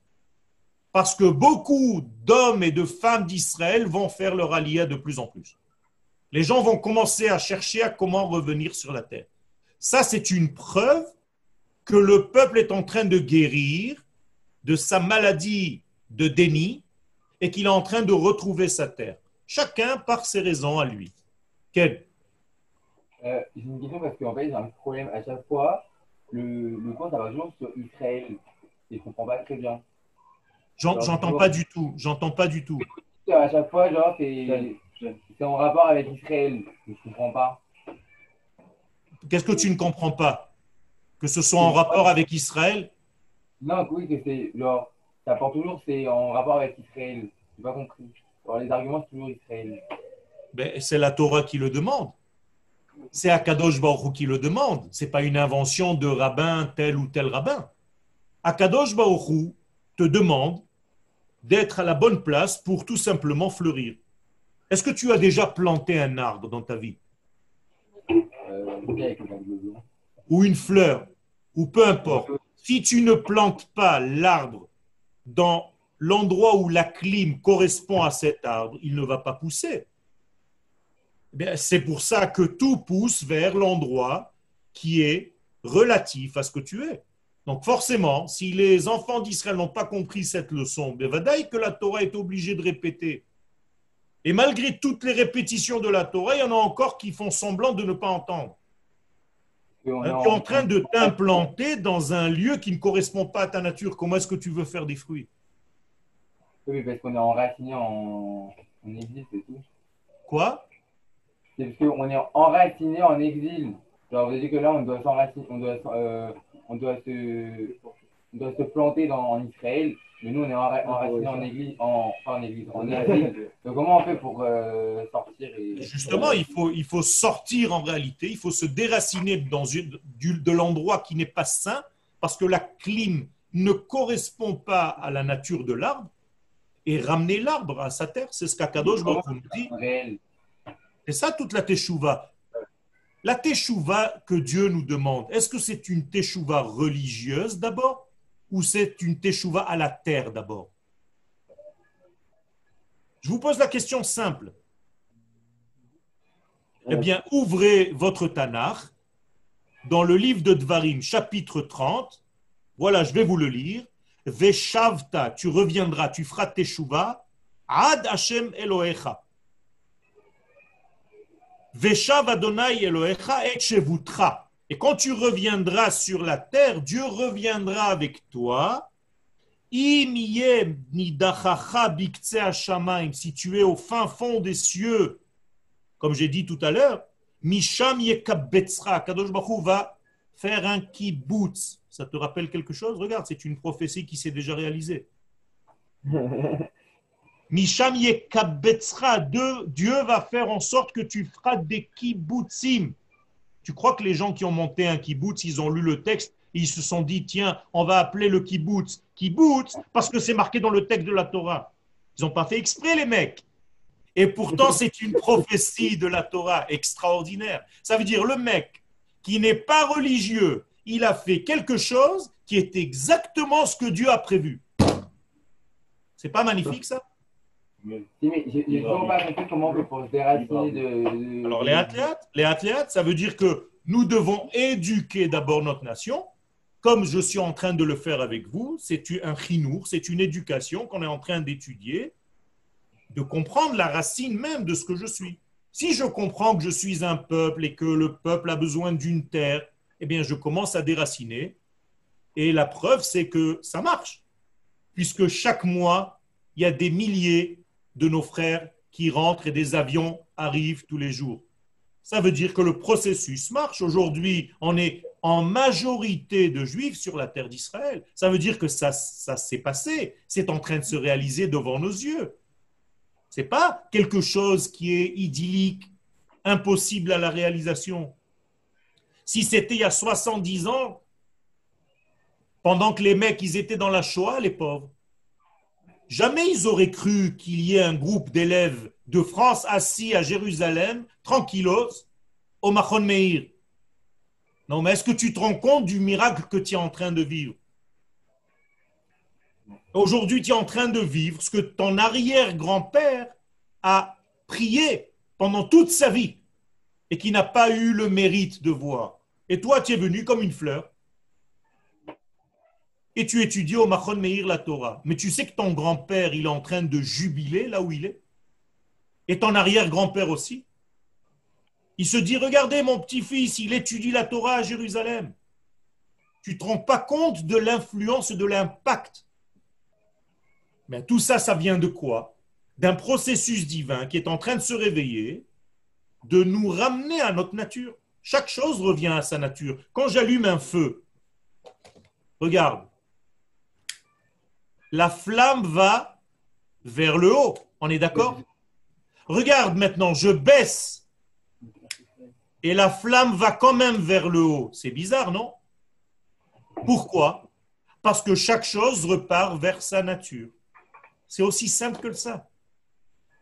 Parce que beaucoup d'hommes et de femmes d'Israël vont faire leur aliyah de plus en plus. Les gens vont commencer à chercher à comment revenir sur la terre. Ça, c'est une preuve que le peuple est en train de guérir de sa maladie de déni et qu'il est en train de retrouver sa terre. Chacun par ses raisons à lui. Quel Euh, J'ai une question parce qu'en fait, j'ai un problème à chaque fois. Le, le compte, sur Israël. Je comprends pas très bien. J'en- J'entends pas du tout. J'entends pas du tout. À chaque fois, genre, c'est en rapport avec Israël. Je comprends pas. Qu'est-ce que tu ne comprends pas? Que ce soit en rapport avec Israël? Non, oui, que c'est genre, ça porte toujours, c'est en rapport avec Israël. J'ai pas compris. Alors, les arguments, c'est toujours Israël. ben, C'est la Torah qui le demande. C'est Akadosh Baruch qui le demande. C'est pas une invention de rabbin tel ou tel rabbin. Akadosh Baruch te demande d'être à la bonne place pour tout simplement fleurir. Est-ce que tu as déjà planté un arbre dans ta vie? Ou une fleur, ou peu importe, si tu ne plantes pas l'arbre dans l'endroit où la clim correspond à cet arbre, il ne va pas pousser. Eh C'est pour ça que tout pousse vers l'endroit qui est relatif à ce que tu es. Donc forcément, si les enfants d'Israël n'ont pas compris cette leçon, ben, vadaï que la Torah est obligée de répéter. Et malgré toutes les répétitions de la Torah, il y en a encore qui font semblant de ne pas entendre. Tu es est en train de t'implanter dans un lieu qui ne correspond pas à ta nature. Comment est-ce que tu veux faire des fruits? Oui, parce qu'on est enraciné en, en exil, c'est tout. Quoi? C'est parce qu'on est enraciné en exil. Genre, vous avez dit que là, on doit s'enraciner, on doit, euh, on doit se, on doit se planter dans, en Israël. Mais nous, on est enra- enraciné en église, en, pas en église, en exil. Donc, comment on fait pour euh, sortir et... Justement, il faut, il faut sortir en réalité, il faut se déraciner dans une, du- de l'endroit qui n'est pas sain, parce que la clim ne correspond pas à la nature de l'arbre, et ramener l'arbre à sa terre. C'est ce qu'Akadosh nous dit. C'est ça toute la teshuva. La teshuva que Dieu nous demande, est-ce que c'est une teshuva religieuse d'abord ou c'est une teshuva à la terre d'abord? Je vous pose la question simple. Eh bien, ouvrez votre Tanakh dans le livre de Dvarim, chapitre 30. Voilà, je vais vous le lire. Veshavta, tu reviendras, tu feras teshuva, ad Hashem Elohecha. Et quand tu reviendras sur la terre, Dieu reviendra avec toi. Si tu es au fin fond des cieux, comme j'ai dit tout à l'heure, Misham yekabetzra. Kadosh Baruch va faire un kibbutz. Ça te rappelle quelque chose? Regarde, c'est une prophétie qui s'est déjà réalisée. Misham yekabetzra. Dieu va faire en sorte que tu feras des kibbutzim. Tu crois que les gens qui ont monté un kibbutz, ils ont lu le texte ils se sont dit, tiens, on va appeler le kibbutz kibbutz parce que c'est marqué dans le texte de la Torah. Ils n'ont pas fait exprès, les mecs. Et pourtant, c'est une prophétie de la Torah extraordinaire. Ça veut dire le mec qui n'est pas religieux, il a fait quelque chose qui est exactement ce que Dieu a prévu. C'est pas magnifique ça? Si, mais j'ai j'ai toujours pas compris comment on peut pour se déraciner de... de- Alors les athlètes, les athlètes, ça veut dire que nous devons éduquer d'abord notre nation, comme je suis en train de le faire avec vous. C'est un chinour, c'est une éducation qu'on est en train d'étudier, de comprendre la racine même de ce que je suis. Si je comprends que je suis un peuple et que le peuple a besoin d'une terre, eh bien je commence à déraciner Et la preuve, c'est que ça marche. Puisque chaque mois, il y a des milliers de nos frères qui rentrent et des avions arrivent tous les jours. Ça veut dire que le processus marche. Aujourd'hui, on est en majorité de juifs sur la terre d'Israël. Ça veut dire que ça, ça s'est passé. C'est en train de se réaliser devant nos yeux. C'est pas quelque chose qui est idyllique, impossible à la réalisation. Si c'était il y a 70 ans, pendant que les mecs, ils étaient dans la Shoah, les pauvres, jamais ils auraient cru qu'il y ait un groupe d'élèves de France assis à Jérusalem, tranquillos, au Machon Meir. Non, mais est-ce que tu te rends compte du miracle que tu es en train de vivre? Aujourd'hui, tu es en train de vivre ce que ton arrière-grand-père a prié pendant toute sa vie et qui n'a pas eu le mérite de voir. Et toi, tu es venu comme une fleur et tu étudies au Machon Meir la Torah. Mais tu sais que ton grand-père, il est en train de jubiler là où il est? Et ton arrière-grand-père aussi? Il se dit, regardez mon petit-fils, il étudie la Torah à Jérusalem. Tu ne te rends pas compte de l'influence de l'impact? Mais tout ça, ça vient de quoi? D'un processus divin qui est en train de se réveiller, de nous ramener à notre nature. Chaque chose revient à sa nature. Quand j'allume un feu, regarde, la flamme va vers le haut. On est d'accord? Regarde maintenant, je baisse et la flamme va quand même vers le haut. C'est bizarre, non? Pourquoi? Parce que chaque chose repart vers sa nature. C'est aussi simple que ça.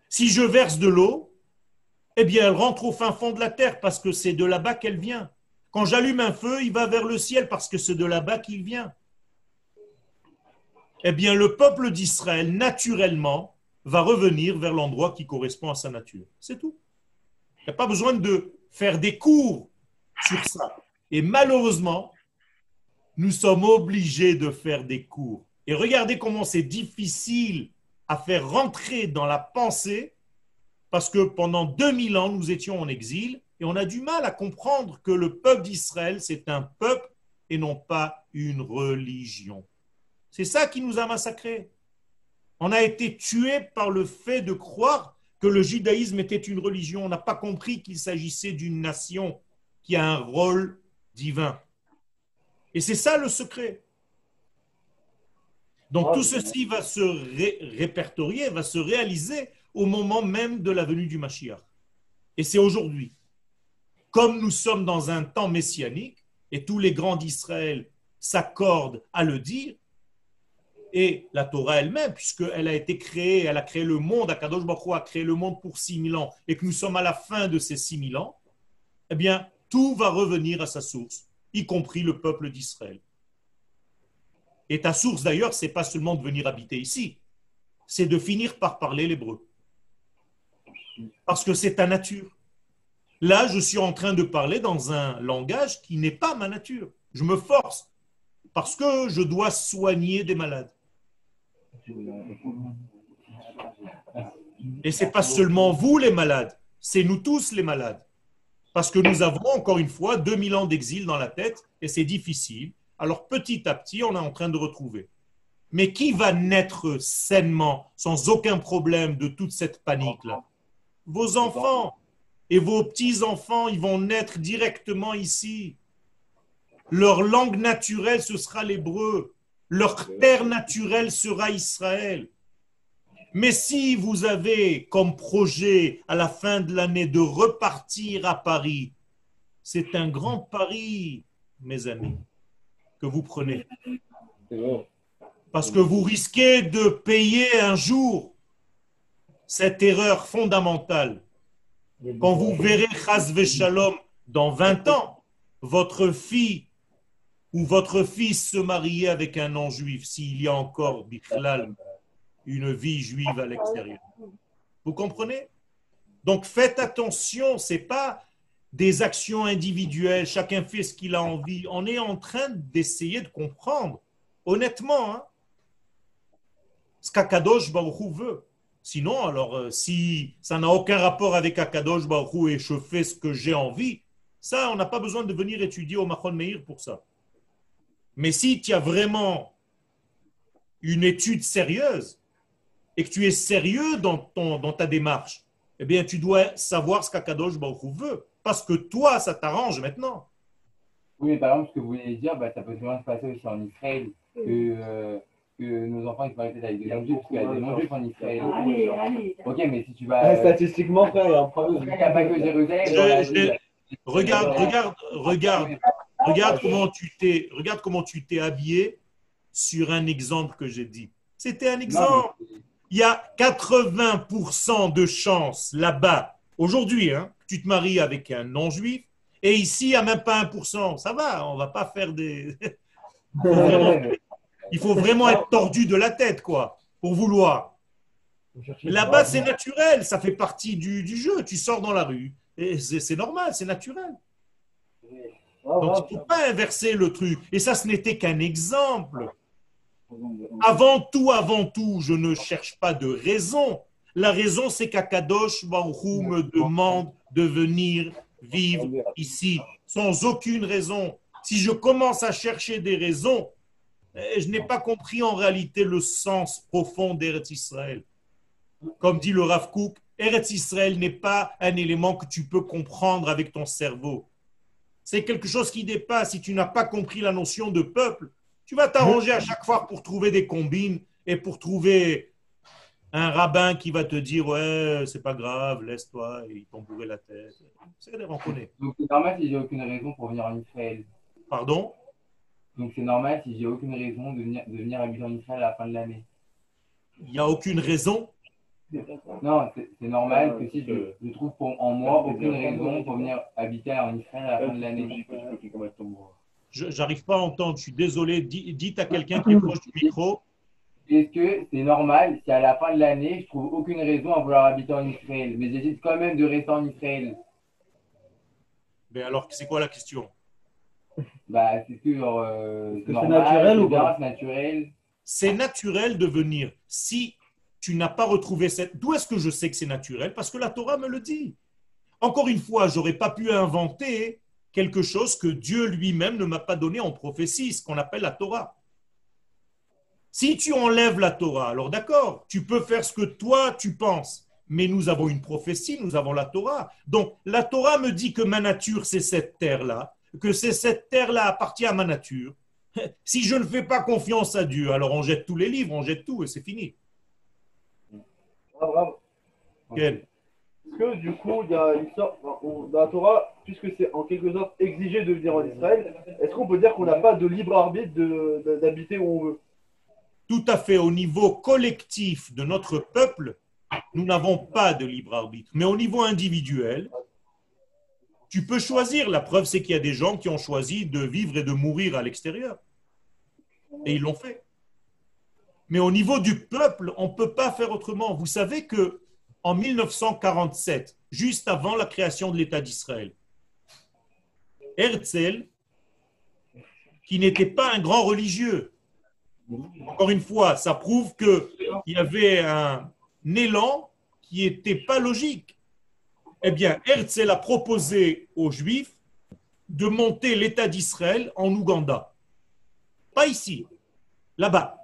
Si je verse de l'eau, eh bien, elle rentre au fin fond de la terre parce que c'est de là-bas qu'elle vient. Quand j'allume un feu, il va vers le ciel parce que c'est de là-bas qu'il vient eh bien le peuple d'Israël, naturellement, va revenir vers l'endroit qui correspond à sa nature. C'est tout. Il n'y a pas besoin de faire des cours sur ça. Et malheureusement, nous sommes obligés de faire des cours. Et regardez comment c'est difficile à faire rentrer dans la pensée, parce que pendant 2000 ans, nous étions en exil, et on a du mal à comprendre que le peuple d'Israël, c'est un peuple et non pas une religion. C'est ça qui nous a massacrés. On a été tués par le fait de croire que le judaïsme était une religion. On n'a pas compris qu'il s'agissait d'une nation qui a un rôle divin. Et c'est ça le secret. Donc tout ceci va se répertorier, va se réaliser au moment même de la venue du Mashiach. Et c'est aujourd'hui. Comme nous sommes dans un temps messianique, et tous les grands d'Israël s'accordent à le dire, et la Torah elle-même, puisqu'elle a été créée, elle a créé le monde, Akadosh Baruch a créé le monde pour 6000 ans, et que nous sommes à la fin de ces 6000 ans, eh bien, tout va revenir à sa source, y compris le peuple d'Israël. Et ta source, d'ailleurs, c'est pas seulement de venir habiter ici, c'est de finir par parler l'hébreu. Parce que c'est ta nature. Là, je suis en train de parler dans un langage qui n'est pas ma nature. Je me force parce que je dois soigner des malades. Et ce n'est pas seulement vous les malades, c'est nous tous les malades. Parce que nous avons, encore une fois, 2000 ans d'exil dans la tête et c'est difficile. Alors petit à petit, on est en train de retrouver. Mais qui va naître sainement, sans aucun problème de toute cette panique-là? Vos enfants et vos petits-enfants, ils vont naître directement ici. Leur langue naturelle, ce sera l'hébreu. Leur terre naturelle sera Israël. Mais si vous avez comme projet à la fin de l'année de repartir à Paris, c'est un grand pari, mes amis, que vous prenez. Parce que vous risquez de payer un jour cette erreur fondamentale. Quand vous verrez Shalom dans 20 ans, votre fille ou votre fils se marier avec un non-juif, s'il y a encore, bichlal, une vie juive à l'extérieur. Vous comprenez? Donc faites attention, ce n'est pas des actions individuelles, chacun fait ce qu'il a envie. On est en train d'essayer de comprendre, honnêtement, hein, ce qu'Akadosh Baruch veut. Sinon, alors, euh, si ça n'a aucun rapport avec Akadosh Baruch et je fais ce que j'ai envie, ça, on n'a pas besoin de venir étudier au Machon Meir pour ça. Mais si tu as vraiment une étude sérieuse et que tu es sérieux dans, ton, dans ta démarche, eh bien, tu dois savoir ce qu'Akadosh Baruch Hu veut. Parce que toi, ça t'arrange maintenant. Oui, mais par exemple, ce que vous voulez dire, bah, ça peut souvent se passer aussi en Israël, que, euh, que nos enfants ils sont arrêter avec des non-juifs, parce qu'il y a des non-juifs en Israël. Allez, allez. Ok, mais si tu vas. Ouais, statistiquement, frère, il y a un problème. Il n'y a pas que Jérusalem. Je- je- ville. Regarde, regarde, regarde, regarde comment tu t'es, regarde comment tu t'es habillé sur un exemple que j'ai dit. C'était un exemple. Il y a 80% de chances là-bas, aujourd'hui, hein, que tu te maries avec un non-juif, et ici, il n'y a même pas 1%. Ça va, on va pas faire des... Il faut vraiment- il faut vraiment être tordu de la tête, quoi, pour vouloir. Là-bas, c'est naturel, ça fait partie du, du jeu. Tu sors dans la rue, et c'est normal, c'est naturel. Donc, il ne faut pas inverser le truc. Et ça, ce n'était qu'un exemple. Avant tout, avant tout, je ne cherche pas de raison. La raison, c'est qu'Akadosh Baruch Hu me demande de venir vivre ici, sans aucune raison. Si je commence à chercher des raisons, eh, je n'ai pas compris en réalité le sens profond d'Eretz Israël. Comme dit le Rav Kook, Eretz Israël n'est pas un élément que tu peux comprendre avec ton cerveau. C'est quelque chose qui dépasse. Si tu n'as pas compris la notion de peuple, tu vas t'arranger à chaque fois pour trouver des combines et pour trouver un rabbin qui va te dire Ouais, c'est pas grave, laisse-toi, et il t'embourait la tête. C'est des rencontres. Donc c'est normal si j'ai aucune raison pour venir en Israël. Pardon? Donc c'est normal si j'ai aucune raison de venir, de venir habiter en Israël à la fin de l'année. Il n'y a aucune raison? Non, c'est normal que si je, je trouve pour- en moi aucune raison pour venir habiter en Israël à la fin de l'année. Je J'arrive pas à entendre. Je suis désolé. Dites à quelqu'un qui est proche du micro. Est-ce que c'est normal si à la fin de l'année je trouve aucune raison à vouloir habiter en Israël, mais j'hésite quand même de rester en Israël Mais alors, c'est quoi la question? Bah c'est que genre, euh, c'est naturel ou pas? c'est naturel. C'est naturel de venir. Si tu n'as pas retrouvé cette... D'où est-ce que je sais que c'est naturel? Parce que la Torah me le dit. Encore une fois, j'aurais pas pu inventer quelque chose que Dieu lui-même ne m'a pas donné en prophétie, ce qu'on appelle la Torah. Si tu enlèves la Torah, alors d'accord, tu peux faire ce que toi tu penses. Mais nous avons une prophétie, nous avons la Torah. Donc la Torah me dit que ma nature, c'est cette terre-là, que c'est cette terre-là appartient à ma nature. Si je ne fais pas confiance à Dieu, alors on jette tous les livres, on jette tout et c'est fini. Bravo. Quel Est-ce que du coup, il y a une sorte, dans la Torah, puisque c'est en quelque sorte exigé de venir en Israël, est-ce qu'on peut dire qu'on n'a pas de libre arbitre d'habiter où on veut? Tout à fait au niveau collectif de notre peuple, nous n'avons pas de libre arbitre. Mais au niveau individuel, tu peux choisir. La preuve, c'est qu'il y a des gens qui ont choisi de vivre et de mourir à l'extérieur. Et ils l'ont fait. Mais au niveau du peuple, on ne peut pas faire autrement. Vous savez que en 1947, juste avant la création de l'État d'Israël, Herzl, qui n'était pas un grand religieux, encore une fois, ça prouve qu'il y avait un élan qui n'était pas logique. Eh bien, Herzl a proposé aux Juifs de monter l'État d'Israël en Ouganda. Pas ici, là-bas.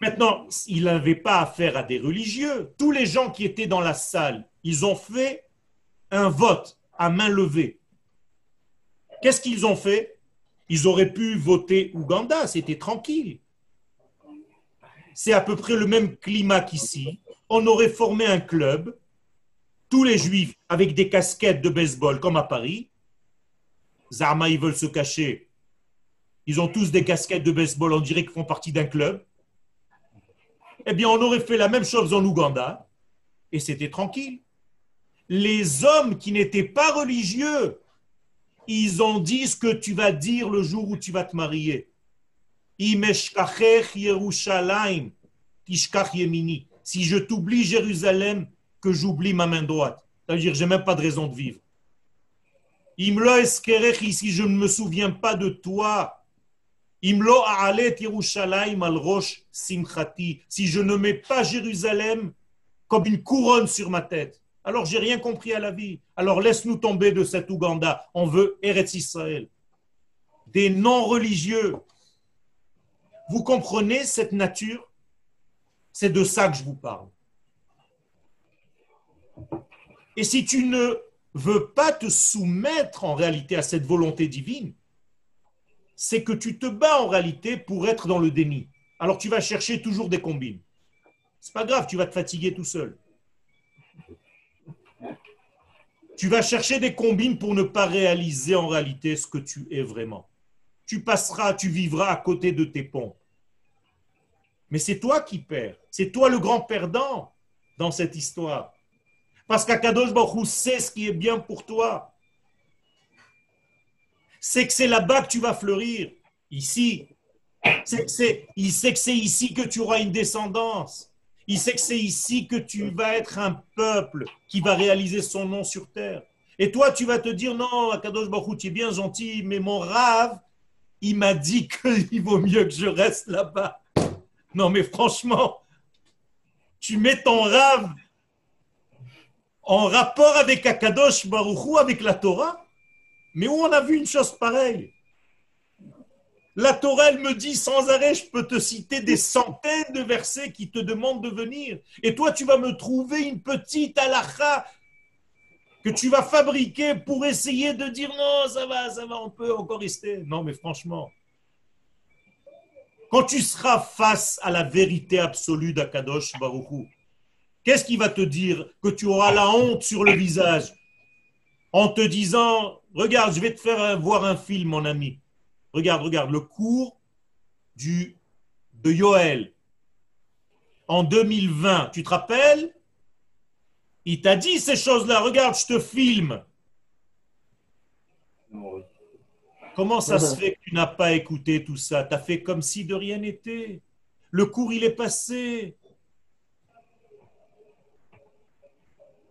Maintenant, il n'avait pas affaire à des religieux. Tous les gens qui étaient dans la salle, ils ont fait un vote à main levée. Qu'est-ce qu'ils ont fait? Ils auraient pu voter Ouganda, c'était tranquille. C'est à peu près le même climat qu'ici. On aurait formé un club, tous les juifs avec des casquettes de baseball comme à Paris. Zarma, ils veulent se cacher. Ils ont tous des casquettes de baseball, on dirait qu'ils font partie d'un club. Eh bien, on aurait fait la même chose en Ouganda et c'était tranquille. Les hommes qui n'étaient pas religieux, ils ont dit ce que tu vas dire le jour où tu vas te marier. Si je t'oublie Jérusalem, que j'oublie ma main droite. C'est-à-dire, j'ai même pas de raison de vivre. Si je ne me souviens pas de toi. Imlo aalet Yerushalayim al rosh simchati. Si je ne mets pas Jérusalem comme une couronne sur ma tête. Alors j'ai rien compris à la vie. Alors laisse-nous tomber de cet Ouganda. On veut Eretz Israël. des non-religieux. Vous comprenez cette nature? C'est de ça que je vous parle. Et si tu ne veux pas te soumettre en réalité à cette volonté divine, c'est que tu te bats en réalité pour être dans le déni. Alors tu vas chercher toujours des combines. C'est pas grave, tu vas te fatiguer tout seul. Tu vas chercher des combines pour ne pas réaliser en réalité ce que tu es vraiment. Tu passeras, tu vivras à côté de tes ponts. Mais c'est toi qui perds. C'est toi le grand perdant dans cette histoire. Parce qu'Akadosh Baruch sait ce qui est bien pour toi. C'est que c'est là-bas que tu vas fleurir. Ici. C'est, il sait que c'est ici que tu auras une descendance. Il sait que c'est ici que tu vas être un peuple qui va réaliser son nom sur terre. Et toi, tu vas te dire, non, Akadosh Baruch tu es bien gentil, mais mon rave, il m'a dit qu'il vaut mieux que je reste là-bas. Non, mais franchement, tu mets ton rave en rapport avec Akadosh Baruch avec la Torah. Mais où on a vu une chose pareille? La Torah, me dit sans arrêt, je peux te citer des centaines de versets qui te demandent de venir. Et toi, tu vas me trouver une petite halakha que tu vas fabriquer pour essayer de dire non, ça va, ça va, on peut encore rester. Non, mais franchement, quand tu seras face à la vérité absolue d'Akadosh Baruchou, qu'est-ce qui va te dire que tu auras la honte sur le visage en te disant Regarde, je vais te faire voir un film, mon ami. Regarde, regarde, le cours du, de Yoel en 2020. Tu te rappelles? Il t'a dit ces choses-là. Regarde, je te filme. Comment ça se fait que tu n'as pas écouté tout ça? Tu as fait comme si de rien n'était. Le cours, il est passé.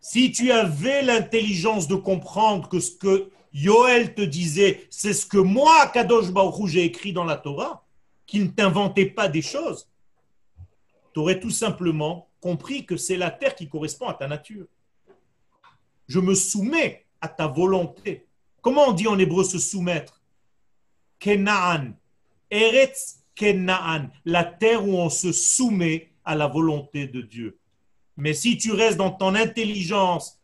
Si tu avais l'intelligence de comprendre que ce que Yoel te disait, c'est ce que moi, Kadosh Baruch j'ai écrit dans la Torah, qu'il ne t'inventait pas des choses, tu aurais tout simplement compris que c'est la terre qui correspond à ta nature. Je me soumets à ta volonté. Comment on dit en hébreu se soumettre? Kenaan. Eretz Kenaan. La terre où on se soumet à la volonté de Dieu. Mais si tu restes dans ton intelligence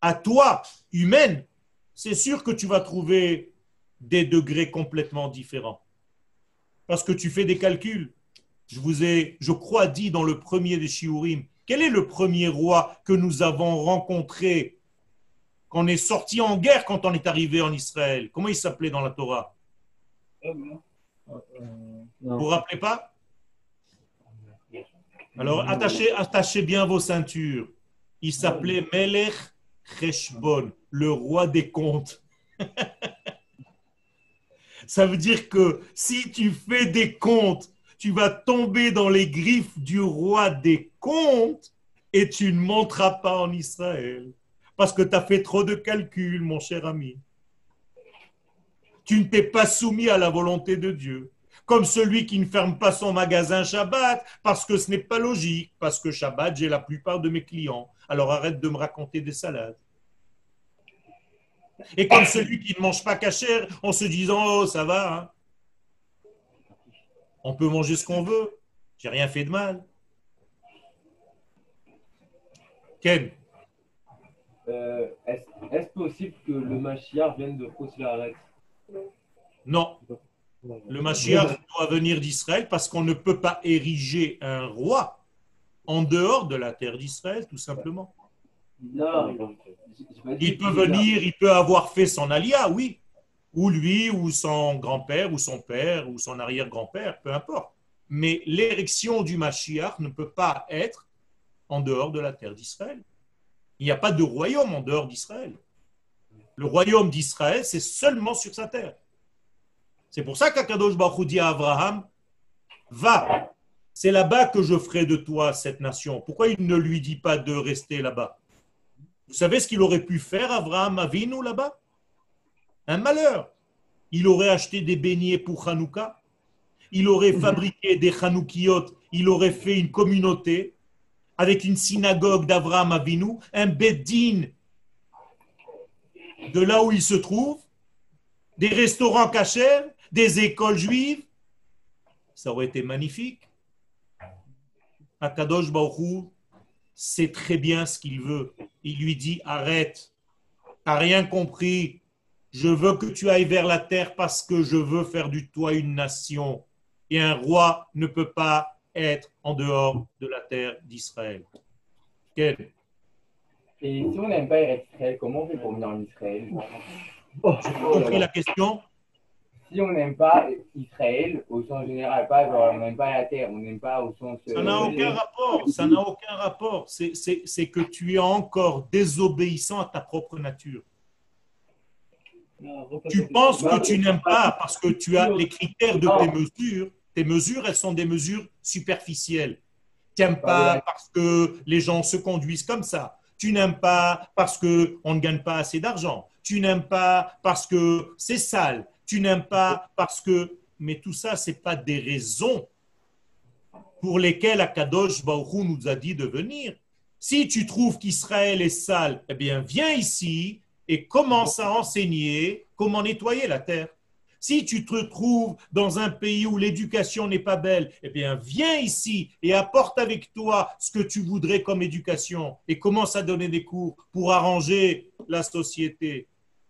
à toi, humaine, c'est sûr que tu vas trouver des degrés complètement différents. Parce que tu fais des calculs. Je vous ai, je crois, dit dans le premier des Shiurim, quel est le premier roi que nous avons rencontré quand on est sorti en guerre quand on est arrivé en Israël? Comment il s'appelait dans la Torah? Vous vous rappelez pas? Alors attachez, attachez bien vos ceintures. Il s'appelait Melech Cheshbon, le roi des comptes. Ça veut dire que si tu fais des comptes tu vas tomber dans les griffes du roi des comptes et tu ne monteras pas en Israël. Parce que tu as fait trop de calculs, mon cher ami. Tu ne t'es pas soumis à la volonté de Dieu. Comme celui qui ne ferme pas son magasin Shabbat parce que ce n'est pas logique, parce que Shabbat, j'ai la plupart de mes clients. Alors arrête de me raconter des salades. Et comme celui qui ne mange pas cachère en se disant, oh, ça va, hein. On peut manger ce qu'on veut. J'ai rien fait de mal. Ken euh, Est-ce possible que le Mashiach vienne de Khosla Non. Le Mashiach doit venir d'Israël parce qu'on ne peut pas ériger un roi en dehors de la terre d'Israël, tout simplement. Non. Il peut venir, il peut avoir fait son alia, oui ou lui, ou son grand-père, ou son père, ou son arrière-grand-père, peu importe. Mais l'érection du Mashiach ne peut pas être en dehors de la terre d'Israël. Il n'y a pas de royaume en dehors d'Israël. Le royaume d'Israël, c'est seulement sur sa terre. C'est pour ça qu'Akadosh Baruch dit à Abraham, va, c'est là-bas que je ferai de toi cette nation. Pourquoi il ne lui dit pas de rester là-bas? Vous savez ce qu'il aurait pu faire, Abraham Avinu, là-bas? Un malheur. Il aurait acheté des beignets pour Hanouka, il aurait mhm. fabriqué des Hanoukiyot, il aurait fait une communauté avec une synagogue d'Avraham Avinu, un beddin de là où il se trouve, des restaurants cachers, des écoles juives. Ça aurait été magnifique. Akadosh Baruch sait très bien ce qu'il veut. Il lui dit arrête, t'as rien compris. Je veux que tu ailles vers la terre parce que je veux faire du toi une nation. Et un roi ne peut pas être en dehors de la terre d'Israël. Quel? Et si on n'aime pas Israël, comment on fait pour venir en Israël? Tu as compris la question Si on n'aime pas Israël, au sens général, pas genre on n'aime pas la terre, on n'aime pas au sens. Ça n'a aucun rapport. Ça n'a aucun rapport. C'est- C'est c'est que tu es encore désobéissant à ta propre nature. Tu penses que tu n'aimes pas parce que tu as les critères de tes mesures. Tes mesures, elles sont des mesures superficielles. Tu n'aimes pas parce que les gens se conduisent comme ça. Tu n'aimes pas parce qu'on ne gagne pas assez d'argent. Tu n'aimes pas parce que c'est sale. Tu n'aimes pas parce que... Mais tout ça, ce n'est pas des raisons pour lesquelles Akadosh Baruch Hu nous a dit de venir. Si tu trouves qu'Israël est sale, eh bien, viens ici et commence à enseigner comment nettoyer la terre. Si tu te trouves dans un pays où l'éducation n'est pas belle, eh bien, viens ici et apporte avec toi ce que tu voudrais comme éducation et commence à donner des cours pour arranger la société.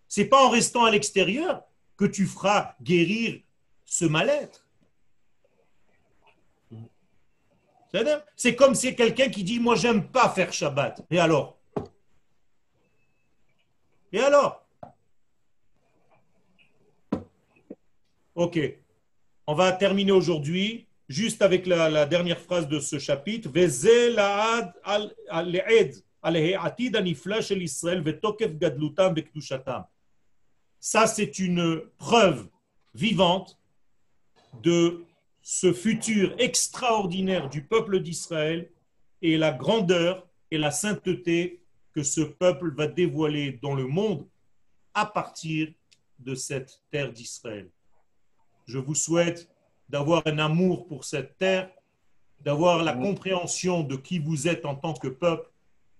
C'est pas en restant à l'extérieur que tu feras guérir ce mal-être. C'est comme si quelqu'un qui dit Moi, j'aime pas faire Shabbat. Et alors? Et alors? Ok. On va terminer aujourd'hui juste avec la, la dernière phrase de ce chapitre. Ça, c'est une preuve vivante de ce futur extraordinaire du peuple d'Israël et la grandeur et la sainteté que ce peuple va dévoiler dans le monde à partir de cette terre d'Israël. Je vous souhaite d'avoir un amour pour cette terre, d'avoir la compréhension de qui vous êtes en tant que peuple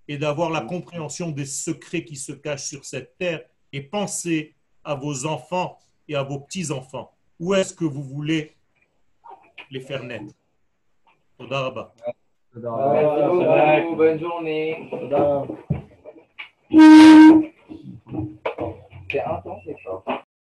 et d'avoir la compréhension des secrets qui se cachent sur cette terre et pensez à vos enfants et à vos petits-enfants. Où est-ce que vous voulez les faire naître? Toda rabba. Merci beaucoup, bonne journée. C'est intense et fort.